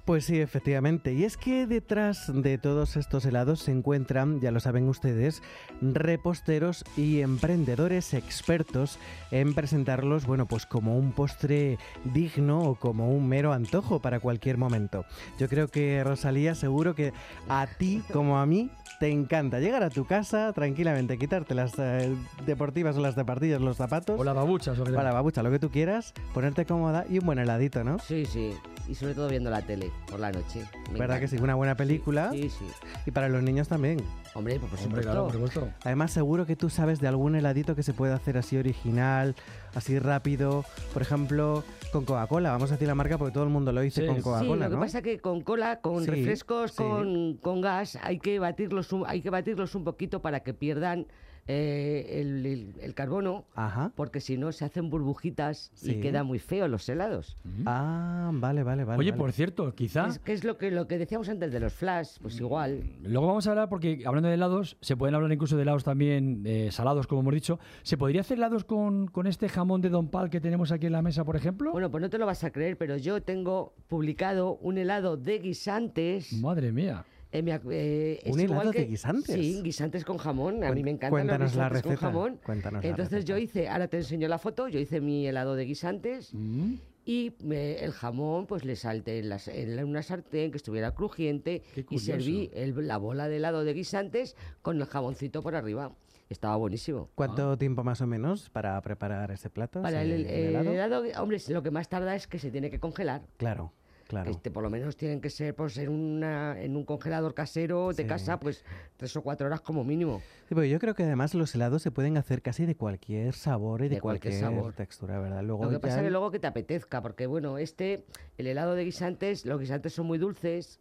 Speaker 3: Pues sí, efectivamente. Y es que detrás de todos estos helados se encuentran, ya lo saben ustedes, reposteros y emprendedores expertos en presentarlos, bueno, pues como un postre digno o como un mero antojo para cualquier momento. Yo creo que Rosalía, seguro que a ti como a mí te encanta llegar a tu casa tranquilamente, quitarte las eh, deportivas o las de partido cambias los zapatos.
Speaker 1: O la babucha, sobre
Speaker 3: O la babucha, lo que tú quieras, ponerte cómoda y un buen heladito, ¿no?
Speaker 7: Sí, sí. Y sobre todo viendo la tele por la noche. Me
Speaker 3: ¿Verdad que sí? Una buena película.
Speaker 7: Sí, sí.
Speaker 3: Y para los niños también.
Speaker 7: Hombre, pues por
Speaker 1: Hombre,
Speaker 7: supuesto.
Speaker 1: claro, por supuesto.
Speaker 3: Además, seguro que tú sabes de algún heladito que se puede hacer así original, así rápido. Por ejemplo, con Coca-Cola. Vamos a decir la marca porque todo el mundo lo dice
Speaker 1: Sí.
Speaker 3: con
Speaker 7: Sí,
Speaker 3: Coca-Cola,
Speaker 7: lo que pasa que con cola, con
Speaker 3: Sí,
Speaker 7: refrescos,
Speaker 3: sí.
Speaker 7: con, con gas, hay que batirlos un, hay que batirlos un poquito para que pierdan eh, el, el- el carbono,
Speaker 3: Ajá.
Speaker 7: porque si no se hacen burbujitas
Speaker 3: Sí.
Speaker 7: y quedan muy feos los helados.
Speaker 3: Ah, vale, vale, vale.
Speaker 1: Oye,
Speaker 3: vale.
Speaker 1: por cierto, quizá...
Speaker 7: Es que es lo que lo que decíamos antes de los flash, pues igual.
Speaker 1: Luego vamos a hablar, porque hablando de helados, se pueden hablar incluso de helados también eh, salados, como hemos dicho. ¿Se podría hacer helados con, con este jamón de Don Pal que tenemos aquí en la mesa, por ejemplo?
Speaker 7: Bueno, pues no te lo vas a creer, pero yo tengo publicado un helado de guisantes.
Speaker 1: Madre mía.
Speaker 7: Eh, me eh, es
Speaker 3: ¿Un helado de
Speaker 7: que-
Speaker 3: guisantes?
Speaker 7: Sí, guisantes con jamón. A mí me encantan
Speaker 3: cuéntanos
Speaker 7: los
Speaker 3: la receta,
Speaker 7: con jamón.
Speaker 3: cuéntanos
Speaker 7: Entonces yo hice, ahora te enseño la foto, yo hice mi helado de guisantes
Speaker 1: Mm.
Speaker 7: y me- el jamón pues le salté en, las- en una sartén que estuviera crujiente y serví el- la bola de helado de guisantes con el jamoncito por arriba. Estaba buenísimo.
Speaker 3: ¿Cuánto tiempo más o menos para preparar ese plato?
Speaker 7: Para el,
Speaker 3: ese
Speaker 7: el
Speaker 3: helado?
Speaker 7: helado, hombre, lo que más tarda es que se tiene que congelar.
Speaker 3: Claro, claro.
Speaker 7: Este, por lo menos tienen que ser pues, en, una, en un congelador casero de
Speaker 3: Sí.
Speaker 7: casa, pues tres o cuatro horas como mínimo.
Speaker 3: Sí, yo creo que además los helados se pueden hacer casi de cualquier sabor y de,
Speaker 7: De cualquier sabor.
Speaker 3: textura, ¿verdad? Luego
Speaker 7: Lo que pasa es que luego que te apetezca, porque bueno, este, el helado de guisantes, los guisantes son muy dulces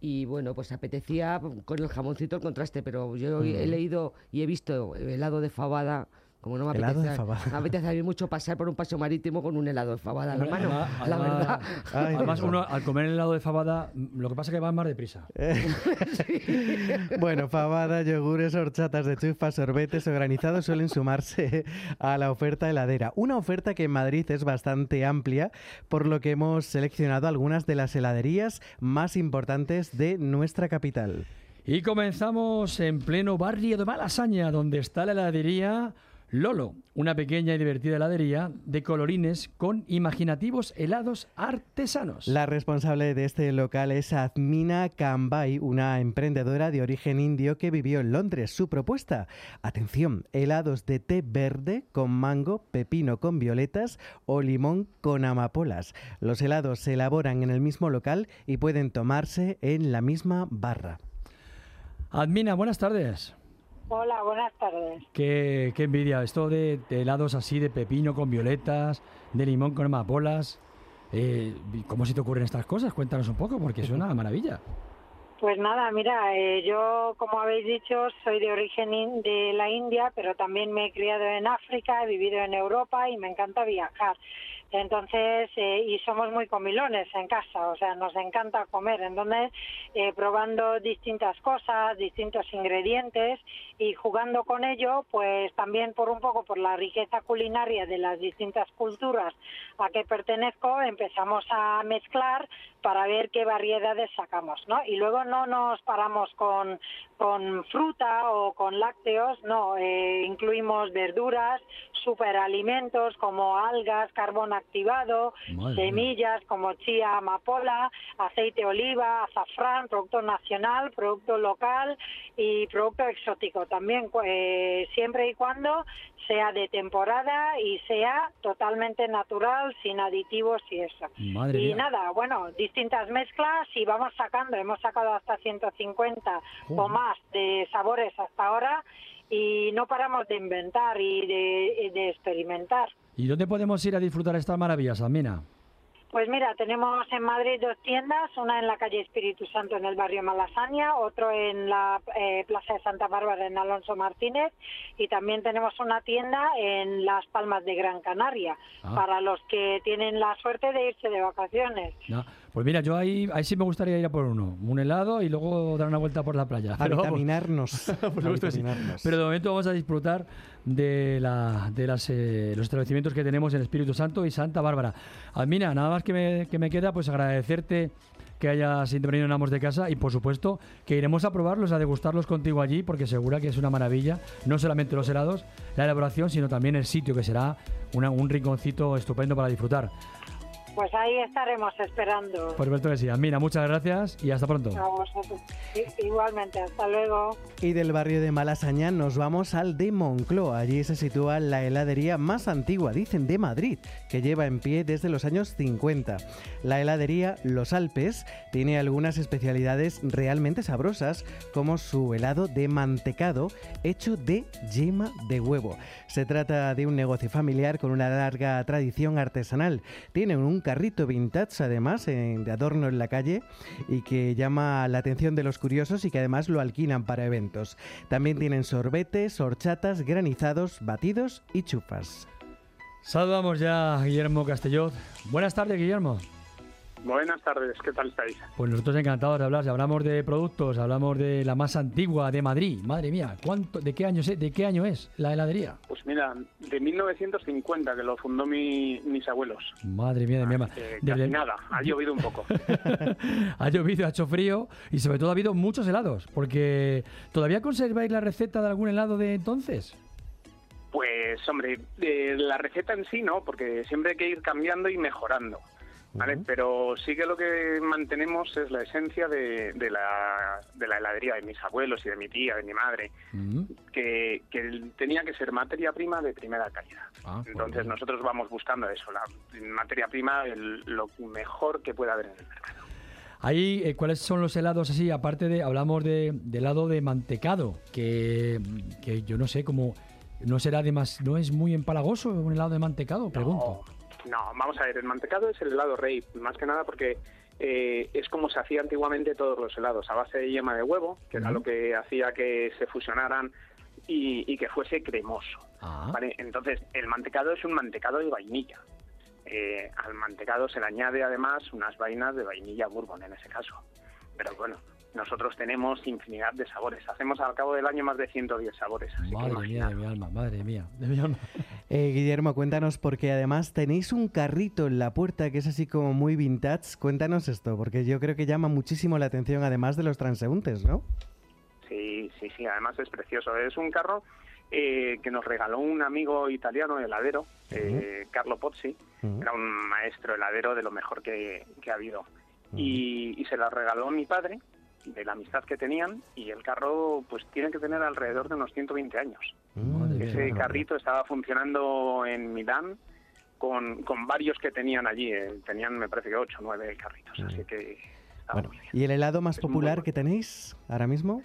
Speaker 7: y bueno, pues apetecía con el jamoncito el contraste, pero yo he leído y he visto helado de fabada, como no me
Speaker 3: Helado de
Speaker 7: apetece,
Speaker 3: fabada.
Speaker 7: me apetece a mí mucho pasar por un paseo marítimo con un helado de fabada en la mano,
Speaker 1: Además-
Speaker 7: la
Speaker 1: además-
Speaker 7: verdad.
Speaker 3: Ay,
Speaker 1: Además, uno al comer el helado de fabada, lo que pasa es que va más deprisa.
Speaker 3: Bueno, fabada, yogures, horchatas de chufa, sorbetes o granizados suelen sumarse a la oferta heladera. Una oferta que en Madrid es bastante amplia, por lo que hemos seleccionado algunas de las heladerías más importantes de nuestra capital.
Speaker 1: Y comenzamos en pleno barrio de Malasaña, donde está la heladería Lolo, una pequeña y divertida heladería de colorines con imaginativos helados artesanos.
Speaker 3: La responsable de este local es Azmina Kambay, una emprendedora de origen indio que vivió en Londres. Su propuesta, atención, helados de té verde con mango, pepino con violetas o limón con amapolas. Los helados se elaboran en el mismo local y pueden tomarse en la misma barra.
Speaker 1: Admina, buenas tardes.
Speaker 11: Hola, buenas tardes.
Speaker 1: Qué, qué envidia, esto de, de helados así de pepino con violetas, de limón con amapolas. Eh, ¿Cómo se te ocurren estas cosas? Cuéntanos un poco, porque suena a maravilla.
Speaker 11: Pues nada, mira, eh, yo, como habéis dicho, soy de origen in- de la India, pero también me he criado en África, he vivido en Europa y me encanta viajar. Entonces, eh, y somos muy comilones en casa, o sea, nos encanta comer. Entonces, eh, probando distintas cosas, distintos ingredientes y jugando con ello, pues también por un poco por la riqueza culinaria de las distintas culturas a que pertenezco, empezamos a mezclar para ver qué variedades sacamos, ¿no? Y luego no nos paramos con, con fruta o con lácteos, no, eh, incluimos verduras, superalimentos como algas, carbón activado,
Speaker 12: Madre mía.
Speaker 11: semillas como chía, amapola, aceite de oliva, azafrán, producto nacional, producto local y producto exótico también, eh, siempre y cuando sea de temporada y sea totalmente natural, sin aditivos y eso.
Speaker 1: Madre
Speaker 11: y
Speaker 1: mía.
Speaker 11: nada, bueno, distintas mezclas y vamos sacando, hemos sacado hasta 150 o
Speaker 1: Joder.
Speaker 11: más de sabores hasta ahora y no paramos de inventar y de, experimentar.
Speaker 1: ¿Y dónde podemos ir a disfrutar estas maravillas, Admina?
Speaker 11: Pues mira, tenemos en Madrid dos tiendas, una en la calle Espíritu Santo en el barrio Malasaña, otro en la eh, Plaza de Santa Bárbara en Alonso Martínez y también tenemos una tienda en Las Palmas de Gran Canaria
Speaker 1: Ah.
Speaker 11: para los que tienen la suerte de irse de vacaciones.
Speaker 1: No, Pues mira, yo ahí, ahí sí me gustaría ir a por uno. Un helado y luego dar una vuelta por la playa.
Speaker 3: A
Speaker 1: Pero
Speaker 3: vitaminarnos. a vitaminarnos.
Speaker 1: Pero de momento vamos a disfrutar de, la, de las, eh, los establecimientos que tenemos en Espíritu Santo y Santa Bárbara. Admina, nada más que me, que me queda, pues agradecerte que hayas intervenido en Amos de Casa y por supuesto que iremos a probarlos, a degustarlos contigo allí porque segura que es una maravilla, no solamente los helados, la elaboración, sino también el sitio que será una- un rinconcito estupendo para disfrutar.
Speaker 11: Pues ahí estaremos esperando.
Speaker 1: Por supuesto que sí. Amina, muchas gracias y hasta pronto.
Speaker 11: A vosotros. Igualmente, hasta luego.
Speaker 3: Y del barrio de Malasaña nos vamos al de Moncloa. Allí se sitúa la heladería más antigua, dicen, de Madrid, que lleva en pie desde los años 50. La heladería Los Alpes tiene algunas especialidades realmente sabrosas, como su helado de mantecado hecho de yema de huevo. Se trata de un negocio familiar con una larga tradición artesanal. Tienen un carrito vintage, además, de adorno en la calle y que llama la atención de los curiosos y que además lo alquilan para eventos. También tienen sorbetes, horchatas, granizados, batidos y chupas.
Speaker 1: Saludamos ya Guillermo Castelló. Buenas tardes, Guillermo.
Speaker 12: Buenas tardes, ¿qué tal estáis?
Speaker 1: Pues nosotros encantados de hablar. Si hablamos de productos, hablamos de la más antigua de Madrid. Madre mía, ¿cuánto, de, qué año, es- ¿de qué año es la heladería?
Speaker 12: Pues mira, de 1950 que lo fundó mi- mis abuelos.
Speaker 1: Madre mía de mi alma.
Speaker 12: Eh,
Speaker 1: Desde-
Speaker 12: nada, ha llovido un poco.
Speaker 1: ha llovido, ha hecho frío y sobre todo ha habido muchos helados. Porque ¿todavía conserváis la receta de algún helado de entonces?
Speaker 12: Pues hombre, eh, la receta en sí no, porque siempre hay que ir cambiando y mejorando. ¿Vale? Pero sí que lo que mantenemos es la esencia de, de la, de la heladería de mis abuelos y de mi tía, de mi madre, que, que tenía que ser materia prima de primera calidad.
Speaker 1: Ah, pues
Speaker 12: Entonces nosotros vamos buscando eso, la materia prima, el- lo mejor que pueda haber en el mercado.
Speaker 1: Ahí, eh, ¿cuáles son los helados así? Aparte de, hablamos de, de helado de mantecado, que, que yo no sé cómo, no será de más, no es muy empalagoso un helado de mantecado, pregunto.
Speaker 12: No, vamos a ver, el mantecado es el helado rey, más que nada porque eh, es como se hacía antiguamente todos los helados, a base de yema de huevo, que era lo que hacía que se fusionaran y, y que fuese cremoso. ¿vale? Entonces, el mantecado es un mantecado de vainilla. Eh, al mantecado se le añade además unas vainas de vainilla bourbon en ese caso. Pero bueno, nosotros tenemos infinidad de sabores. Hacemos al cabo del año más de 110 sabores. Así que
Speaker 1: Madre mía de mi alma, madre mía de mi alma.
Speaker 3: Eh, Guillermo, cuéntanos, porque además tenéis un carrito en la puerta que es así como muy vintage. Cuéntanos esto, porque yo creo que llama muchísimo la atención, además de los transeúntes, ¿no?
Speaker 12: Sí, sí, sí, además es precioso. Es un carro eh, que nos regaló un amigo italiano heladero, eh, Carlo Pozzi. Era un maestro heladero de lo mejor que, que ha habido. y, y se la regaló mi padre, de la amistad que tenían, y el carro pues tiene que tener alrededor de unos 120 años. Ese carrito estaba funcionando en Milán con, con varios que tenían allí. eh, tenían, me parece que 8 o 9 carritos. Así que
Speaker 3: Bueno, ¿y el helado más popular que tenéis ahora mismo?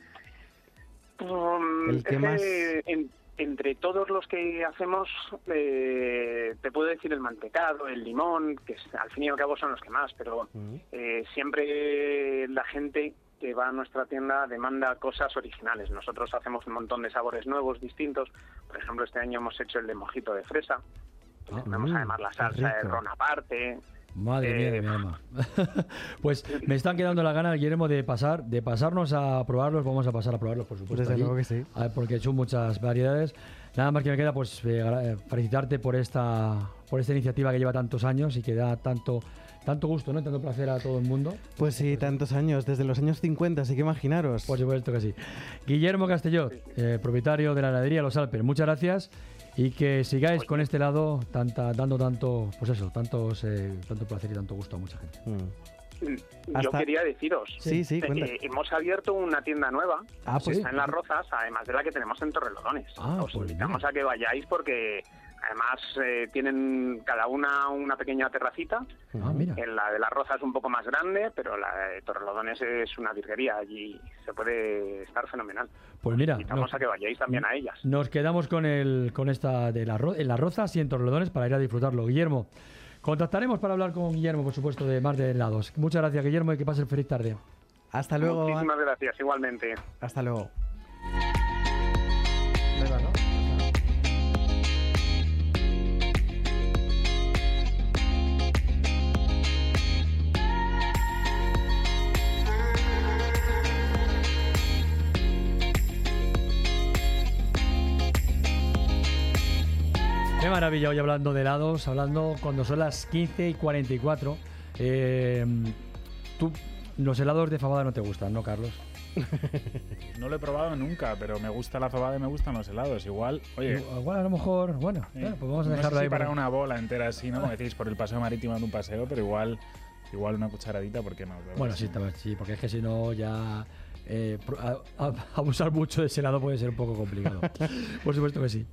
Speaker 12: Um,
Speaker 3: El que más-
Speaker 12: en- entre todos los que hacemos, eh, te puedo decir el mantecado, el limón, que al fin y al cabo son los que más, pero eh, siempre la gente que va a nuestra tienda demanda cosas originales. Nosotros hacemos un montón de sabores nuevos, distintos. Por ejemplo, este año hemos hecho el de mojito de fresa. Ponemos
Speaker 1: mm,
Speaker 12: además la
Speaker 1: qué
Speaker 12: salsa de ron aparte.
Speaker 1: Madre mía de
Speaker 12: Eh,
Speaker 1: mi alma. pues me están quedando las ganas, Guillermo, de pasar, de pasarnos a probarlos. Vamos a pasar a probarlos, por supuesto.
Speaker 3: Desde
Speaker 1: allí.
Speaker 3: luego que sí.
Speaker 1: A ver, porque son muchas variedades. Nada más que me queda, pues eh, eh, felicitarte por esta, por esta iniciativa que lleva tantos años y que da tanto, tanto gusto, ¿no? Tanto placer a todo el mundo.
Speaker 3: Pues sí, tantos años, desde los años 50, así que imaginaros.
Speaker 1: Por supuesto que sí. Guillermo Castelló, eh, propietario de la heladería Los Alpes, muchas gracias y que sigáis con este lado tanta, dando tanto, pues eso, tantos, eh, tanto placer y tanto gusto a mucha gente.
Speaker 12: Yo
Speaker 3: Hasta-
Speaker 12: quería deciros,
Speaker 3: Sí, sí,
Speaker 12: eh, eh, hemos abierto una tienda nueva
Speaker 3: Ah,
Speaker 12: que
Speaker 3: pues-
Speaker 12: está en Las Rozas, además de la que tenemos en Torrelodones.
Speaker 1: Ah,
Speaker 12: Os
Speaker 1: pues
Speaker 12: invitamos a que vayáis porque además eh, tienen cada una una pequeña terracita.
Speaker 1: Ah, mira.
Speaker 12: En la de Las Rozas es un poco más grande, pero la de Torrelodones es una virguería. Allí se puede estar fenomenal.
Speaker 1: Pues mira,
Speaker 12: Invitamos
Speaker 1: nos,
Speaker 12: a que vayáis también a ellas.
Speaker 1: nos quedamos con el, con esta de la, ro- en las rozas y en Torrelodones para ir a disfrutarlo. Guillermo, contactaremos para hablar con Guillermo, por supuesto, de Mar de Helados. Muchas gracias, Guillermo, y que pases feliz tarde.
Speaker 3: Hasta luego.
Speaker 12: Muchísimas gracias, igualmente.
Speaker 3: Hasta luego.
Speaker 1: Qué maravilla hoy hablando de helados, hablando cuando son las 15 y 44. Eh, tú, los helados de fabada no te gustan, ¿no, Carlos?
Speaker 8: No lo he probado nunca, pero me gusta la fabada y me gustan los helados. Igual, oye.
Speaker 1: Igual a lo mejor, bueno,
Speaker 8: eh,
Speaker 1: eh, pues vamos a
Speaker 8: no sé
Speaker 1: dejarlo
Speaker 8: si
Speaker 1: ahí.
Speaker 8: para una bola entera así, ¿no? Como decís, por el paseo marítimo de un paseo, pero igual, igual una cucharadita, ¿por qué no? Claro
Speaker 1: Bueno, sí, sí, porque es que si no ya eh, abusar mucho de ese helado puede ser un poco complicado. por supuesto que sí.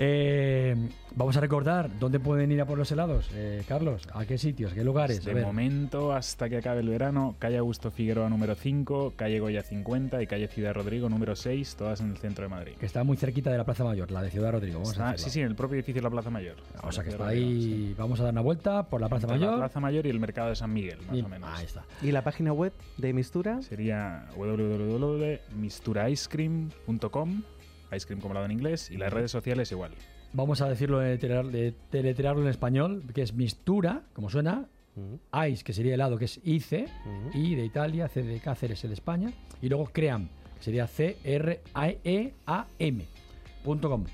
Speaker 1: Eh, vamos a recordar dónde pueden ir a por los helados, eh, Carlos. ¿A qué sitios? ¿Qué lugares?
Speaker 8: De momento, hasta que acabe el verano, calle Augusto Figueroa número 5, calle Goya 50 y calle Ciudad Rodrigo número 6, todas en el centro de Madrid.
Speaker 1: Que está muy cerquita de la Plaza Mayor, la de Ciudad Rodrigo. Vamos
Speaker 8: Está- sí, sí, en el propio edificio de la Plaza Mayor.
Speaker 1: O sea que
Speaker 8: Ciudad
Speaker 1: está
Speaker 8: Rodrigo,
Speaker 1: ahí. Vamos a dar una vuelta por la Plaza
Speaker 8: Entre
Speaker 1: Mayor.
Speaker 8: La Plaza Mayor y el mercado de San Miguel, más
Speaker 1: Y-
Speaker 8: o menos.
Speaker 1: Ahí está.
Speaker 3: ¿Y la página web de Mistura?
Speaker 8: Sería www.misturaicecream.com, ice cream como lado en inglés, y las redes sociales igual.
Speaker 1: Vamos a decirlo de, de deletrearlo en español, que es mistura, como suena. Ice, que sería helado, que es ICE, I de Italia, C de Cáceres, E de España, y luego CREAM, que sería C-R-E-A-M, punto com,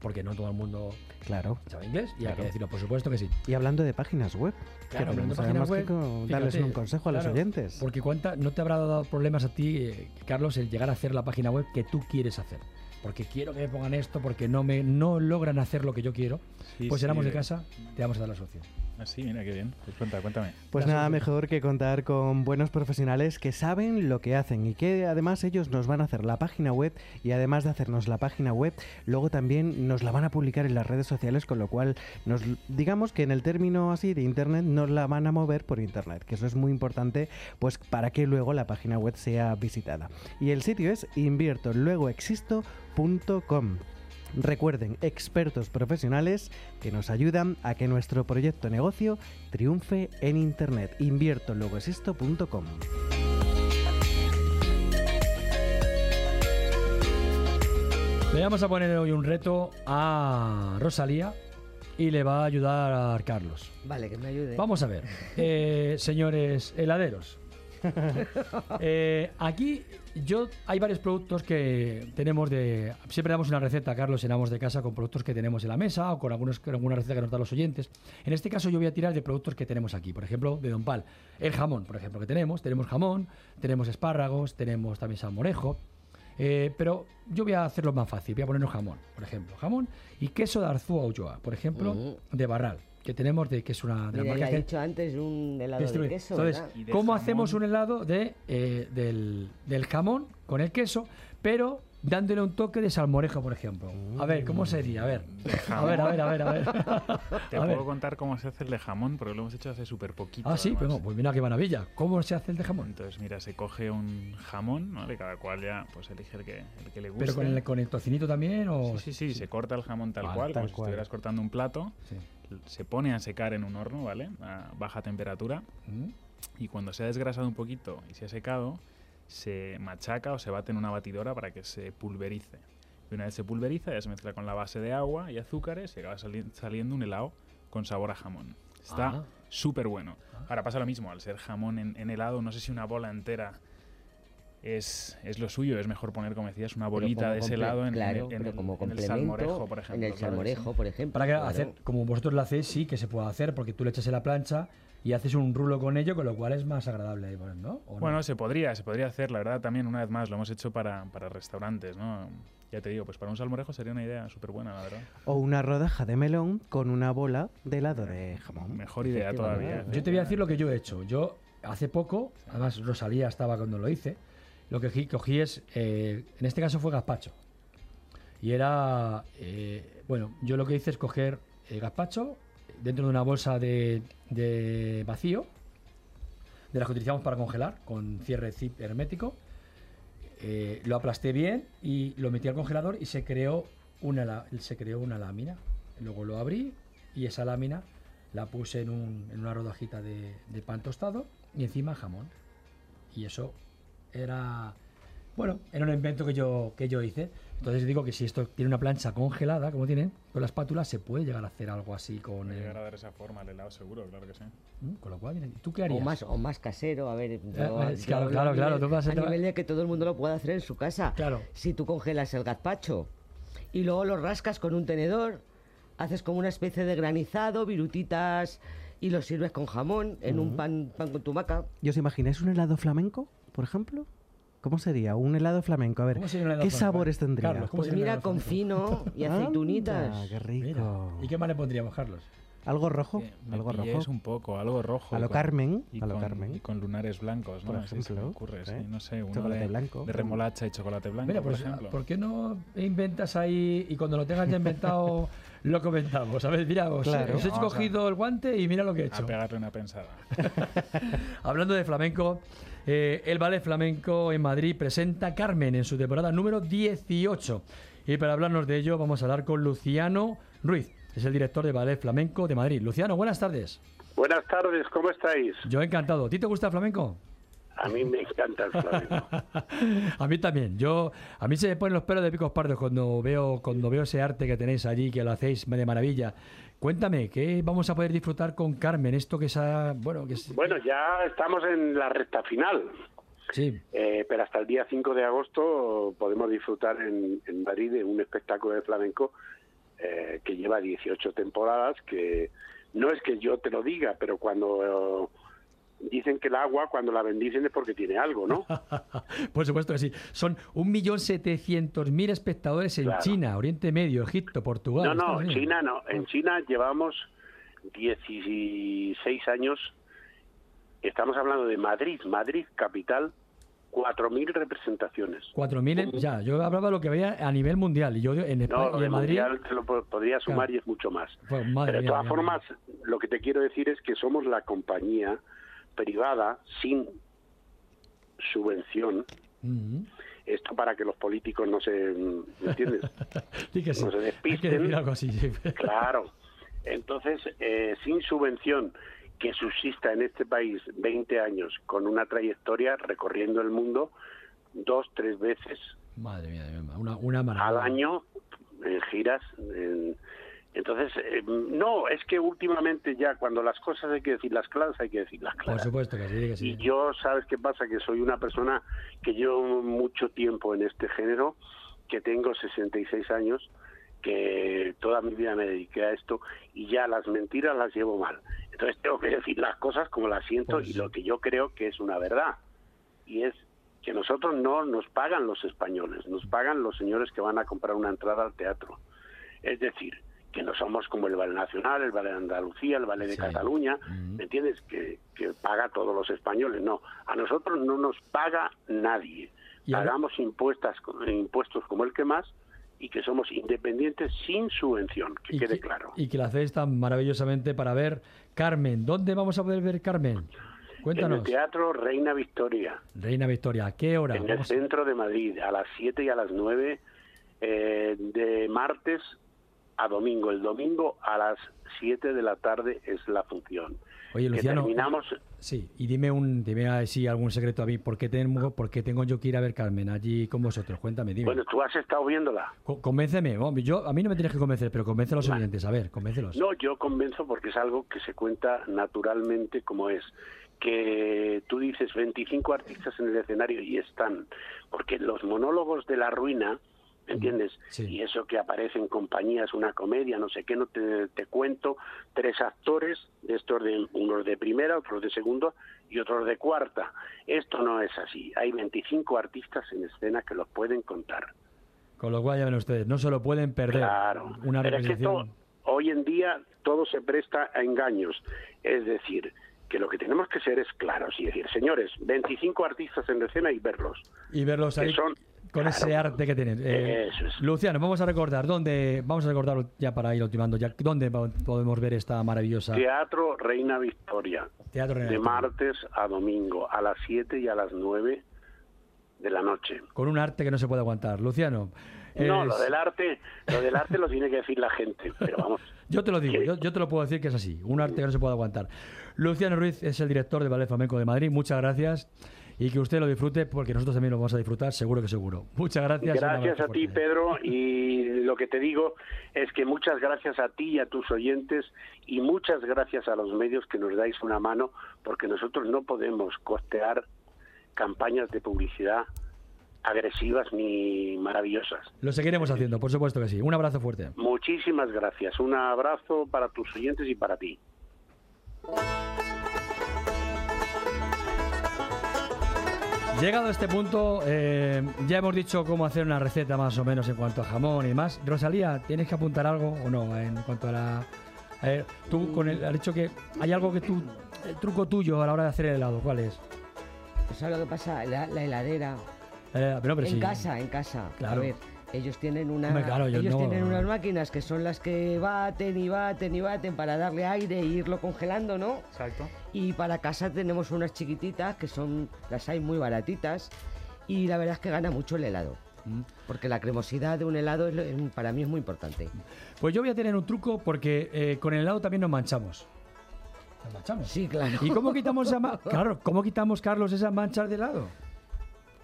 Speaker 1: porque no todo el mundo
Speaker 3: Claro.
Speaker 1: sabe inglés, y hay que decirlo, por supuesto que sí.
Speaker 3: Y hablando de páginas web,
Speaker 1: Claro, hablando de páginas web,
Speaker 3: darles
Speaker 1: fíjate,
Speaker 3: un consejo a los oyentes.
Speaker 1: Porque cuánta, no te habrá dado problemas a ti, eh, Carlos, el llegar a hacer la página web que tú quieres hacer. Porque quiero que me pongan esto, porque no me no logran hacer lo que yo quiero.
Speaker 8: Sí,
Speaker 1: pues
Speaker 8: sí,
Speaker 1: éramos de
Speaker 8: eh.
Speaker 1: casa, te vamos a dar la solución.
Speaker 8: Ah, sí, mira qué bien. Pues cuenta, cuéntame.
Speaker 3: Pues nada mejor que contar con buenos profesionales que saben lo que hacen y que además ellos nos van a hacer la página web y además de hacernos la página web, luego también nos la van a publicar en las redes sociales, con lo cual nos digamos que en el término así de internet nos la van a mover por internet, que eso es muy importante pues para que luego la página web sea visitada. Y el sitio es inviertoluegoexisto.com. Recuerden, expertos profesionales que nos ayudan a que nuestro proyecto negocio triunfe en Internet. Inviertoluegoexisto.com.
Speaker 1: Le vamos a poner hoy un reto a Rosalía y le va a ayudar a Carlos.
Speaker 7: Vale, que me ayude.
Speaker 1: Vamos a ver, eh, señores heladeros. Eh, aquí yo hay varios productos que tenemos de siempre damos una receta Carlos en Amos de casa con productos que tenemos en la mesa o con algunos con alguna receta que nos dan los oyentes. En este caso yo voy a tirar de productos que tenemos aquí por ejemplo de Don Pal. El jamón por ejemplo que tenemos. Tenemos jamón tenemos espárragos tenemos también salmorejo. Eh, pero yo voy a hacerlo más fácil. Voy a ponernos jamón por ejemplo. Jamón y queso de Arzúa Ulloa por ejemplo
Speaker 7: Mm.
Speaker 1: de Barral que tenemos de que es una de las marcas
Speaker 7: dicho antes un helado de queso,
Speaker 1: Entonces. ¿cómo hacemos un helado de, eh, del, del jamón con el queso, pero dándole un toque de salmorejo, por ejemplo? A ver, ¿cómo sería? A ver. A ver, a ver, a ver, a ver.
Speaker 8: Te
Speaker 1: A
Speaker 8: puedo
Speaker 1: ver.
Speaker 8: contar cómo se hace el de jamón, porque lo hemos hecho hace súper poquito.
Speaker 1: Ah, sí,
Speaker 8: además.
Speaker 1: pues, no, pues mira qué maravilla. ¿Cómo se hace el de jamón?
Speaker 8: Entonces, mira, se coge un jamón, ¿vale? Cada cual ya pues elige el que, el que le guste.
Speaker 1: ¿Pero con el, con el tocinito también? O...
Speaker 8: Sí, sí, sí, se corta el jamón tal
Speaker 1: Vale,
Speaker 8: cual,
Speaker 1: tal
Speaker 8: como si
Speaker 1: cual.
Speaker 8: estuvieras cortando un plato.
Speaker 1: Sí.
Speaker 8: Se pone a secar en un horno, ¿vale? A baja temperatura.
Speaker 1: Mm.
Speaker 8: Y cuando se ha desgrasado un poquito y se ha secado, se machaca o se bate en una batidora para que se pulverice. Y una vez se pulveriza, ya se mezcla con la base de agua y azúcares y acaba sali- saliendo un helado con sabor a jamón. Está
Speaker 1: Ah.
Speaker 8: súper bueno. Ahora pasa lo mismo, al ser jamón en, en helado, no sé si una bola entera es, es lo suyo, es mejor poner, como decías, una bolita de ese helado en, en
Speaker 7: claro,
Speaker 8: el- en
Speaker 7: pero
Speaker 8: el,
Speaker 7: como
Speaker 8: en el salmorejo, por ejemplo.
Speaker 7: En el
Speaker 8: claro que sí.
Speaker 7: salmorejo, por ejemplo.
Speaker 1: Para que
Speaker 7: claro.
Speaker 1: hacer, como vosotros lo hacéis, sí que se puede hacer, porque tú le echas en la plancha y haces un rulo con ello, con lo cual es más agradable, ¿no? ¿O no?
Speaker 8: Bueno, se podría, se podría hacer, la verdad, también una vez más, lo hemos hecho para, para restaurantes, ¿no? Ya te digo, pues para un salmorejo sería una idea súper buena, la verdad.
Speaker 3: O una rodaja de melón con una bola de helado de jamón.
Speaker 8: Mejor idea todavía.
Speaker 1: Yo te voy a decir lo que yo he hecho. Yo hace poco, además Rosalía estaba cuando lo hice, lo que cogí, es, eh, en este caso fue gazpacho. Y era, eh, bueno, yo lo que hice es coger el gazpacho dentro de una bolsa de, vacío, de las que utilizamos para congelar, con cierre zip hermético. Eh, lo aplasté bien y lo metí al congelador y se creó una, se creó una lámina. Luego lo abrí y esa lámina la puse en, un- en una rodajita de, de pan tostado y encima jamón. Y eso era, bueno, era un invento que yo, que yo hice. Entonces digo que si esto tiene una plancha congelada, como tienen, con la espátula, se puede llegar a hacer algo así con
Speaker 8: Puede
Speaker 1: el-
Speaker 8: llegar a dar esa forma al helado seguro, claro que sí.
Speaker 1: ¿Mm? Con lo cual, ¿tú qué
Speaker 7: O
Speaker 1: harías?
Speaker 7: más, o más casero, a ver.
Speaker 1: Eh,
Speaker 7: yo-
Speaker 1: eh,
Speaker 7: yo
Speaker 1: claro, claro,
Speaker 7: a
Speaker 1: claro,
Speaker 7: nivel-
Speaker 1: tú vas a
Speaker 7: a nivel de que todo el mundo lo pueda hacer en su casa.
Speaker 1: Claro.
Speaker 7: Si tú congelas el gazpacho y luego lo rascas con un tenedor, haces como una especie de granizado, virutitas y lo sirves con jamón en un pan, pan con tumaca.
Speaker 3: ¿Y os imagináis un helado flamenco, por ejemplo? ¿Cómo sería? Un helado flamenco. A ver,
Speaker 1: ¿Cómo sería un helado
Speaker 3: ¿qué
Speaker 1: flamenco?
Speaker 3: sabores tendría?
Speaker 1: Carlos, ¿cómo
Speaker 7: Pues mira, con
Speaker 1: flamenco?
Speaker 7: fino y aceitunitas.
Speaker 3: Anda, qué rico.
Speaker 1: ¿Y qué más le pondríamos, Carlos?
Speaker 3: ¿Algo rojo?
Speaker 8: Me
Speaker 3: ¿Algo rojo?
Speaker 8: un poco, algo rojo.
Speaker 3: A lo
Speaker 8: con-
Speaker 3: Carmen,
Speaker 8: Y
Speaker 3: a lo
Speaker 8: con,
Speaker 3: Carmen.
Speaker 8: y con lunares blancos, ¿no?
Speaker 3: Por
Speaker 8: se me
Speaker 3: ejemplo,
Speaker 8: ocurre, sí,
Speaker 3: ¿eh?
Speaker 8: no sé, uno
Speaker 3: Chocolate
Speaker 8: de,
Speaker 3: blanco.
Speaker 8: de remolacha y chocolate blanco,
Speaker 1: Mira,
Speaker 8: por
Speaker 1: pues,
Speaker 8: ejemplo.
Speaker 1: ¿por qué no inventas ahí y cuando lo tengas ya inventado lo comentamos? A ver, mira, os,
Speaker 8: Claro.
Speaker 1: os he
Speaker 8: a-
Speaker 1: cogido el guante y mira lo que he
Speaker 8: A
Speaker 1: hecho.
Speaker 8: pegarle una pensada.
Speaker 1: Hablando de flamenco, eh, el Ballet Flamenco en Madrid presenta Carmen en su temporada número 18. Y para hablarnos de ello vamos a hablar con Luciano Ruiz, es el director de Ballet Flamenco de Madrid. Luciano, buenas tardes.
Speaker 13: Buenas tardes, ¿cómo estáis?
Speaker 1: Yo encantado. ¿A ti te gusta el flamenco?
Speaker 13: A mí me encanta el flamenco.
Speaker 1: A mí también. Yo, a mí se me ponen los pelos de picos pardos cuando veo, cuando veo ese arte que tenéis allí, que lo hacéis de maravilla. Cuéntame, ¿qué vamos a poder disfrutar con Carmen? Esto que es, ah, bueno, que es,
Speaker 13: Bueno, ya estamos en la recta final,
Speaker 1: sí,
Speaker 13: eh, pero hasta el día 5 de agosto podemos disfrutar en, en Madrid de un espectáculo de flamenco eh, que lleva 18 temporadas, que no es que yo te lo diga, pero cuando dicen que el agua, cuando la bendicen es porque tiene algo, ¿no?
Speaker 1: por supuesto que sí. Son 1.700.000 espectadores en
Speaker 13: Claro.
Speaker 1: China, Oriente Medio, Egipto, Portugal.
Speaker 13: No, no. China no. En China llevamos 16 años. Estamos hablando de Madrid, Madrid capital, 4.000 representaciones.
Speaker 1: 4.000, en- ya, yo hablaba de lo que veía a nivel mundial y yo en España
Speaker 13: No,
Speaker 1: y en Madrid.
Speaker 13: mundial te lo po- podría sumar
Speaker 1: Claro.
Speaker 13: y es mucho más.
Speaker 1: Pues,
Speaker 13: Pero de todas
Speaker 1: mía,
Speaker 13: formas, lo que te quiero decir es que somos la compañía privada sin subvención.
Speaker 1: Mm.
Speaker 13: Esto para que los políticos no se, ¿me entiendes? No se
Speaker 1: que algo así. sí.
Speaker 13: Claro. Entonces, eh, sin subvención que subsista en este país 20 años con una trayectoria recorriendo el mundo dos, tres veces
Speaker 1: Madre mía, una, una
Speaker 13: al año en giras. en- entonces, eh, no, es que últimamente ya cuando las cosas hay que decir las claras, hay que decir las
Speaker 1: Por
Speaker 13: claras.
Speaker 1: supuesto que sí, que sí.
Speaker 13: Y yo, ¿sabes qué pasa? Que soy una persona que llevo mucho tiempo en este género, que tengo 66 años, que toda mi vida me dediqué a esto y ya las mentiras las llevo mal. Entonces tengo que decir las cosas como las siento y lo que yo creo que es una verdad. Y es que nosotros no nos pagan los españoles, nos pagan los señores que van a comprar una entrada al teatro. Es decir, que no somos como el Ballet Nacional, el Ballet de Andalucía, el Ballet de Cataluña, ¿me entiendes? Que, que paga a todos los españoles. No, a nosotros no nos paga nadie. Pagamos impuestas, impuestos como el que más y que somos independientes sin subvención, que
Speaker 1: Y
Speaker 13: quede
Speaker 1: que-
Speaker 13: claro.
Speaker 1: Y que la hacéis tan maravillosamente para ver Carmen. ¿Dónde vamos a poder ver Carmen?
Speaker 13: En el
Speaker 1: Cuéntanos.
Speaker 13: Teatro Reina Victoria,
Speaker 1: Reina Victoria, ¿a qué hora?
Speaker 13: en el centro de Madrid, a las 7 y a las 9, eh, de martes a domingo. El domingo a las 7 de la tarde es la función.
Speaker 1: Oye,
Speaker 13: Que
Speaker 1: Luciano.
Speaker 13: terminamos
Speaker 1: Sí, y dime un, dime así algún secreto a mí. ¿Por qué tengo, por qué tengo yo que ir a ver Carmen allí con vosotros? Cuéntame, dime.
Speaker 13: Bueno, tú has estado viéndola.
Speaker 1: Co- Convénceme. Yo, a mí no me tienes que convencer, pero convence a los oyentes. A ver, convéncelos.
Speaker 13: No, yo convenzo porque es algo que se cuenta naturalmente como es. Que tú dices 25 artistas en el escenario y están. Porque los monólogos de la ruina, ¿me entiendes? Y eso que aparece en compañías, una comedia, no sé qué, no te, te cuento. Tres actores, de estos de, unos de primera, otros de segundo y otros de cuarta. Esto no es así. Hay 25 artistas en escena que los pueden contar.
Speaker 1: Con lo cual ya ven ustedes, no se lo pueden perder.
Speaker 13: Claro.
Speaker 1: Una
Speaker 13: Pero es que hoy en día todo se presta a engaños. Es decir, que lo que tenemos que ser es claros y decir, señores, 25 artistas en escena y verlos.
Speaker 1: Y verlos
Speaker 13: que
Speaker 1: ahí
Speaker 13: son-
Speaker 1: con ese arte que tienen. Eh,
Speaker 13: Eso es.
Speaker 1: Luciano, vamos a recordar, ¿dónde, vamos a recordar ya para ir ultimando, ya, ¿dónde podemos ver esta maravillosa
Speaker 13: Teatro Reina Victoria.
Speaker 1: Teatro Reina
Speaker 13: de
Speaker 1: Victoria?
Speaker 13: martes a domingo, a las 7 y a las 9 de la noche.
Speaker 1: Con un arte que no se puede aguantar. Luciano.
Speaker 13: No, lo del arte, lo del arte lo tiene que decir la gente, pero vamos.
Speaker 1: Yo te lo digo, yo, yo te lo puedo decir que es así, un arte que no se puede aguantar. Luciano Ruiz es el director de Ballet Flamenco de Madrid, muchas gracias y que usted lo disfrute porque nosotros también lo vamos a disfrutar, seguro que seguro. Muchas gracias.
Speaker 13: Gracias a ti. Pedro, y lo que te digo es que muchas gracias a ti y a tus oyentes y muchas gracias a los medios que nos dais una mano, porque nosotros no podemos costear campañas de publicidad agresivas ni maravillosas.
Speaker 1: Lo seguiremos haciendo, por supuesto que sí. Un abrazo fuerte.
Speaker 13: Muchísimas gracias. Un abrazo para tus oyentes y para ti.
Speaker 1: Llegado a este punto, eh, ya hemos dicho cómo hacer una receta más o menos en cuanto a jamón y demás. Rosalía, ¿tienes que apuntar algo o no en cuanto a la... a ver, tú con el, has dicho que hay algo que tú... El truco tuyo a la hora de hacer el helado, ¿cuál es?
Speaker 7: ¿Sabes lo que pasa? La, la heladera.
Speaker 1: Eh, pero, pero
Speaker 7: en
Speaker 1: sí.
Speaker 7: casa, en casa.
Speaker 1: Claro.
Speaker 7: A ver, ellos tienen una,
Speaker 1: Hombre, claro,
Speaker 7: ellos
Speaker 1: no-
Speaker 7: tienen unas máquinas que son las que baten y baten y baten para darle aire e irlo congelando, ¿no?
Speaker 8: Exacto.
Speaker 7: Y para casa tenemos unas chiquititas que son, las hay muy baratitas y la verdad es que gana mucho el helado.
Speaker 1: Mm.
Speaker 7: Porque la cremosidad de un helado es para mí es muy importante.
Speaker 1: Pues yo voy a tener un truco porque eh, con el helado también nos manchamos. Nos manchamos.
Speaker 7: Sí, claro.
Speaker 1: ¿Y cómo quitamos esa Claro, ¿cómo quitamos, Carlos, esas manchas de helado?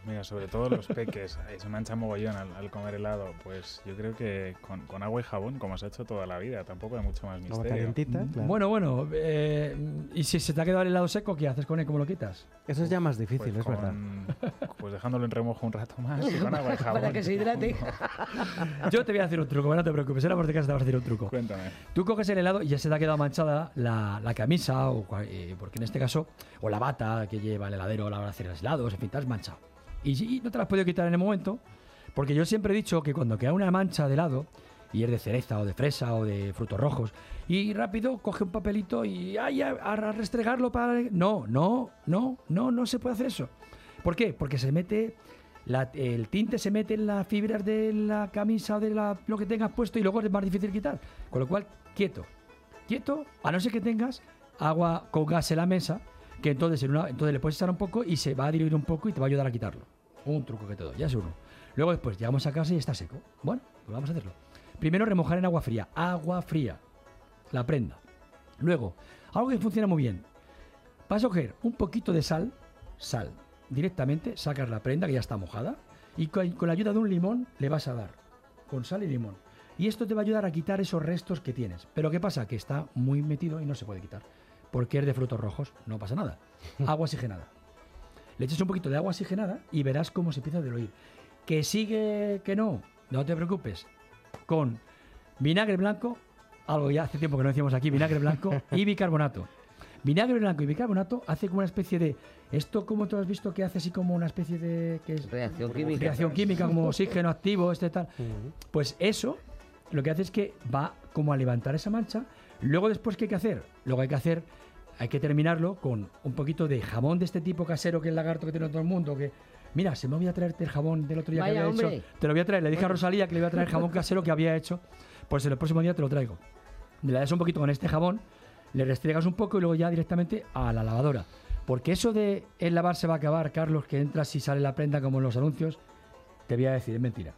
Speaker 8: Mira, sobre todo los peques, se mancha mogollón al, al comer helado. Pues yo creo que con, con agua y jabón, como se ha hecho toda la vida, tampoco hay mucho más misterio.
Speaker 3: calientita, claro.
Speaker 1: Bueno, bueno, eh, ¿y si se te ha quedado el helado seco, qué haces con él? ¿Cómo lo quitas?
Speaker 3: Eso es ya más difícil,
Speaker 8: Pues
Speaker 3: es verdad.
Speaker 8: Pues dejándolo en remojo un rato más y con agua y jabón.
Speaker 7: Para que se hidrate.
Speaker 1: Yo te voy a hacer un truco, no te preocupes, de casa te vas a hacer un truco.
Speaker 8: Cuéntame.
Speaker 1: Tú coges el helado y ya se te ha quedado manchada la, la camisa, o, eh, porque en este caso, o la bata que lleva el heladero a la hora de hacer los helados, en fin, te has manchado. Y, y no te la has podido quitar en el momento, porque yo siempre he dicho que cuando queda una mancha de helado, y es de cereza o de fresa o de frutos rojos, y rápido coge un papelito y ay, a, restregarlo para... No, no, no, no, no se puede hacer eso. ¿Por qué? Porque se mete... el tinte se mete en las fibras de la camisa o de la- lo que tengas puesto y luego es más difícil quitar. Con lo cual, quieto. Quieto, a no ser que tengas agua con gas en la mesa, que entonces, entonces le puedes echar un poco y se va a diluir un poco y te va a ayudar a quitarlo. Un truco que te doy, ya es uno. Luego después llegamos a casa y está seco. Bueno, pues vamos a hacerlo. Primero remojar en agua fría. Agua fría. La prenda. Luego, algo que funciona muy bien. Vas a coger un poquito de sal, sal, directamente, sacas la prenda que ya está mojada y con, con la ayuda de un limón le vas a dar, con sal y limón. Y esto te va a ayudar a quitar esos restos que tienes. Pero ¿qué pasa? Que está muy metido y no se puede quitar. Porque es de frutos rojos, no pasa nada. Agua oxigenada. Le echas un poquito de agua oxigenada y verás cómo se empieza a diluir. Que sigue que no, no te preocupes. Con vinagre blanco, algo ya hace tiempo que no decíamos aquí, vinagre blanco y bicarbonato. Vinagre blanco y bicarbonato hace como una especie de. Esto, como tú has visto, que hace así como una especie de. que es
Speaker 7: Reacción química.
Speaker 1: Reacción química, como oxígeno activo, este tal. Pues eso lo que hace es que va como a levantar esa mancha. Luego, después, ¿qué hay que hacer? Luego hay que hacer. Hay que terminarlo con un poquito de jamón de este tipo casero que es el lagarto que tiene todo el mundo. Que, mira, se me voy a traerte el jamón del otro día
Speaker 7: Vaya,
Speaker 1: que había
Speaker 7: hombre.
Speaker 1: hecho. Te lo voy a traer. Le dije a. Rosalía que le iba a traer jamón casero que había hecho. Pues el próximo día te lo traigo. Le das un poquito con este jabón, le restriegas un poco y luego ya directamente a la lavadora. Porque eso de el lavar se va a acabar, Carlos, que entras y sale la prenda como en los anuncios, te voy a decir, es mentira.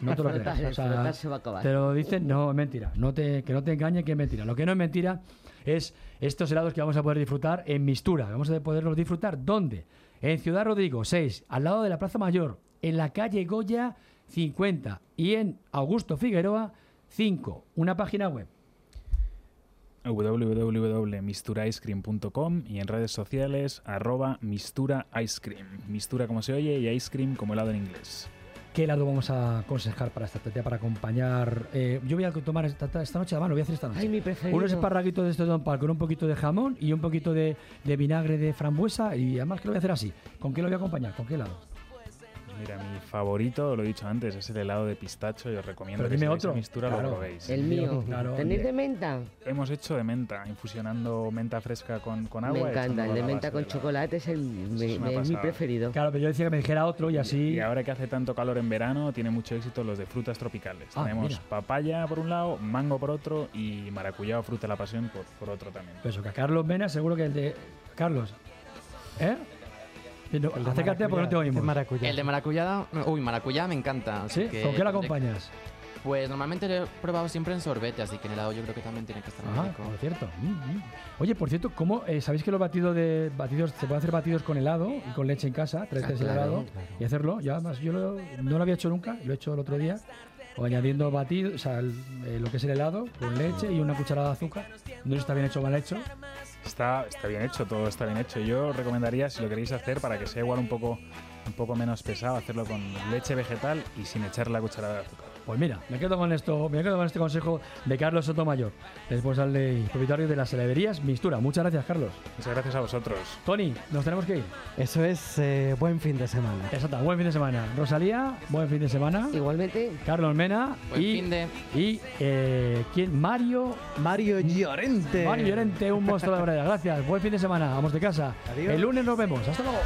Speaker 1: No te lo creas. O
Speaker 7: el
Speaker 1: sea,
Speaker 7: se va a acabar.
Speaker 1: Te lo dicen, no, es mentira. No te, que no te engañe que es mentira. Lo que no es mentira es estos helados que vamos a poder disfrutar en Mistura. Vamos a poderlos disfrutar. ¿Dónde? En Ciudad Rodrigo 6, al lado de la Plaza Mayor, en la calle Goya 50 y en Augusto Figueroa 5. Una página web.
Speaker 8: www.misturicecream.com y en redes sociales arroba mistura ice cream. Mistura como se oye y ice cream como helado en inglés.
Speaker 1: ¿Qué helado vamos a aconsejar para esta tarde, para acompañar? Eh, yo voy a tomar esta, esta noche, además lo voy a hacer esta noche.
Speaker 7: Ay, mi preferido.
Speaker 1: Unos esparraguitos de estos Don Pal con un poquito de jamón y un poquito de, de vinagre de frambuesa y además que lo voy a hacer así. ¿Con qué lo voy a acompañar? ¿Con qué helado?
Speaker 8: Mira, mi favorito, lo he dicho antes, es el helado de pistacho y os recomiendo
Speaker 1: Pero
Speaker 8: que
Speaker 1: dime
Speaker 8: si
Speaker 1: otro.
Speaker 8: mistura
Speaker 1: Claro.
Speaker 8: lo probéis.
Speaker 7: El mío.
Speaker 1: Claro.
Speaker 7: ¿Tenéis de menta?
Speaker 8: Hemos hecho de menta, infusionando menta fresca con, con agua.
Speaker 7: Me encanta, el de menta con chocolate es, el, me-
Speaker 8: es una
Speaker 7: me- es mi preferido.
Speaker 1: Claro, pero yo decía que me dijera otro y así.
Speaker 8: Y ahora que hace tanto calor en verano, tiene mucho éxito los de frutas tropicales.
Speaker 1: Ah,
Speaker 8: Tenemos
Speaker 1: mira.
Speaker 8: papaya por un lado, mango por otro y maracuyá o fruta de la pasión por, por otro también.
Speaker 1: Pues eso, que a Carlos Mena seguro que el de. Carlos. ¿Eh? No,
Speaker 3: El de
Speaker 1: acércate porque no te
Speaker 3: maracuyá,
Speaker 1: oímos.
Speaker 3: de maracuyá.
Speaker 9: El de maracuyá, uy, maracuyá me encanta. así
Speaker 1: ¿Sí?
Speaker 9: que
Speaker 1: ¿Con qué lo acompañas?
Speaker 9: Pues normalmente lo he probado siempre en sorbete, así que en helado yo creo que también tiene que estar muy
Speaker 1: Ah,
Speaker 9: rico.
Speaker 1: por cierto. Mm, mm. Oye, por cierto, ¿cómo, eh, ¿sabéis que los batidos de batidos se pueden hacer batidos con helado y con leche en casa? Tres
Speaker 7: Ah,
Speaker 1: veces el
Speaker 7: claro,
Speaker 1: helado
Speaker 7: claro.
Speaker 1: y hacerlo. Yo además yo lo- no lo había hecho nunca, lo he hecho el otro día. O añadiendo batido, o sea, el- eh, lo que es el helado con leche y una cucharada de azúcar. No sé si está bien hecho o mal hecho.
Speaker 8: Está, está bien hecho, todo está bien hecho. Yo recomendaría, si lo queréis hacer, para que sea igual un poco, un poco menos pesado, hacerlo con leche vegetal y sin echar la cucharada de azúcar.
Speaker 1: Pues mira, me quedo con esto, me quedo con este consejo de Carlos Sotomayor, responsable y propietario de las heladerías Mistura. Muchas gracias, Carlos.
Speaker 8: Muchas gracias a vosotros.
Speaker 1: Tony, nos tenemos que ir.
Speaker 3: Eso es eh, buen fin de semana.
Speaker 1: Exacto, buen fin de semana. Rosalía, buen fin de semana.
Speaker 7: Igualmente.
Speaker 1: Carlos Mena
Speaker 9: Buen
Speaker 1: y,
Speaker 9: fin de-
Speaker 1: y eh, ¿quién? Mario
Speaker 3: Mario Llorente.
Speaker 1: Mario Llorente, un monstruo de verdad. Gracias, buen fin de semana. Vamos de casa.
Speaker 3: Adiós.
Speaker 1: El lunes nos vemos. Hasta luego.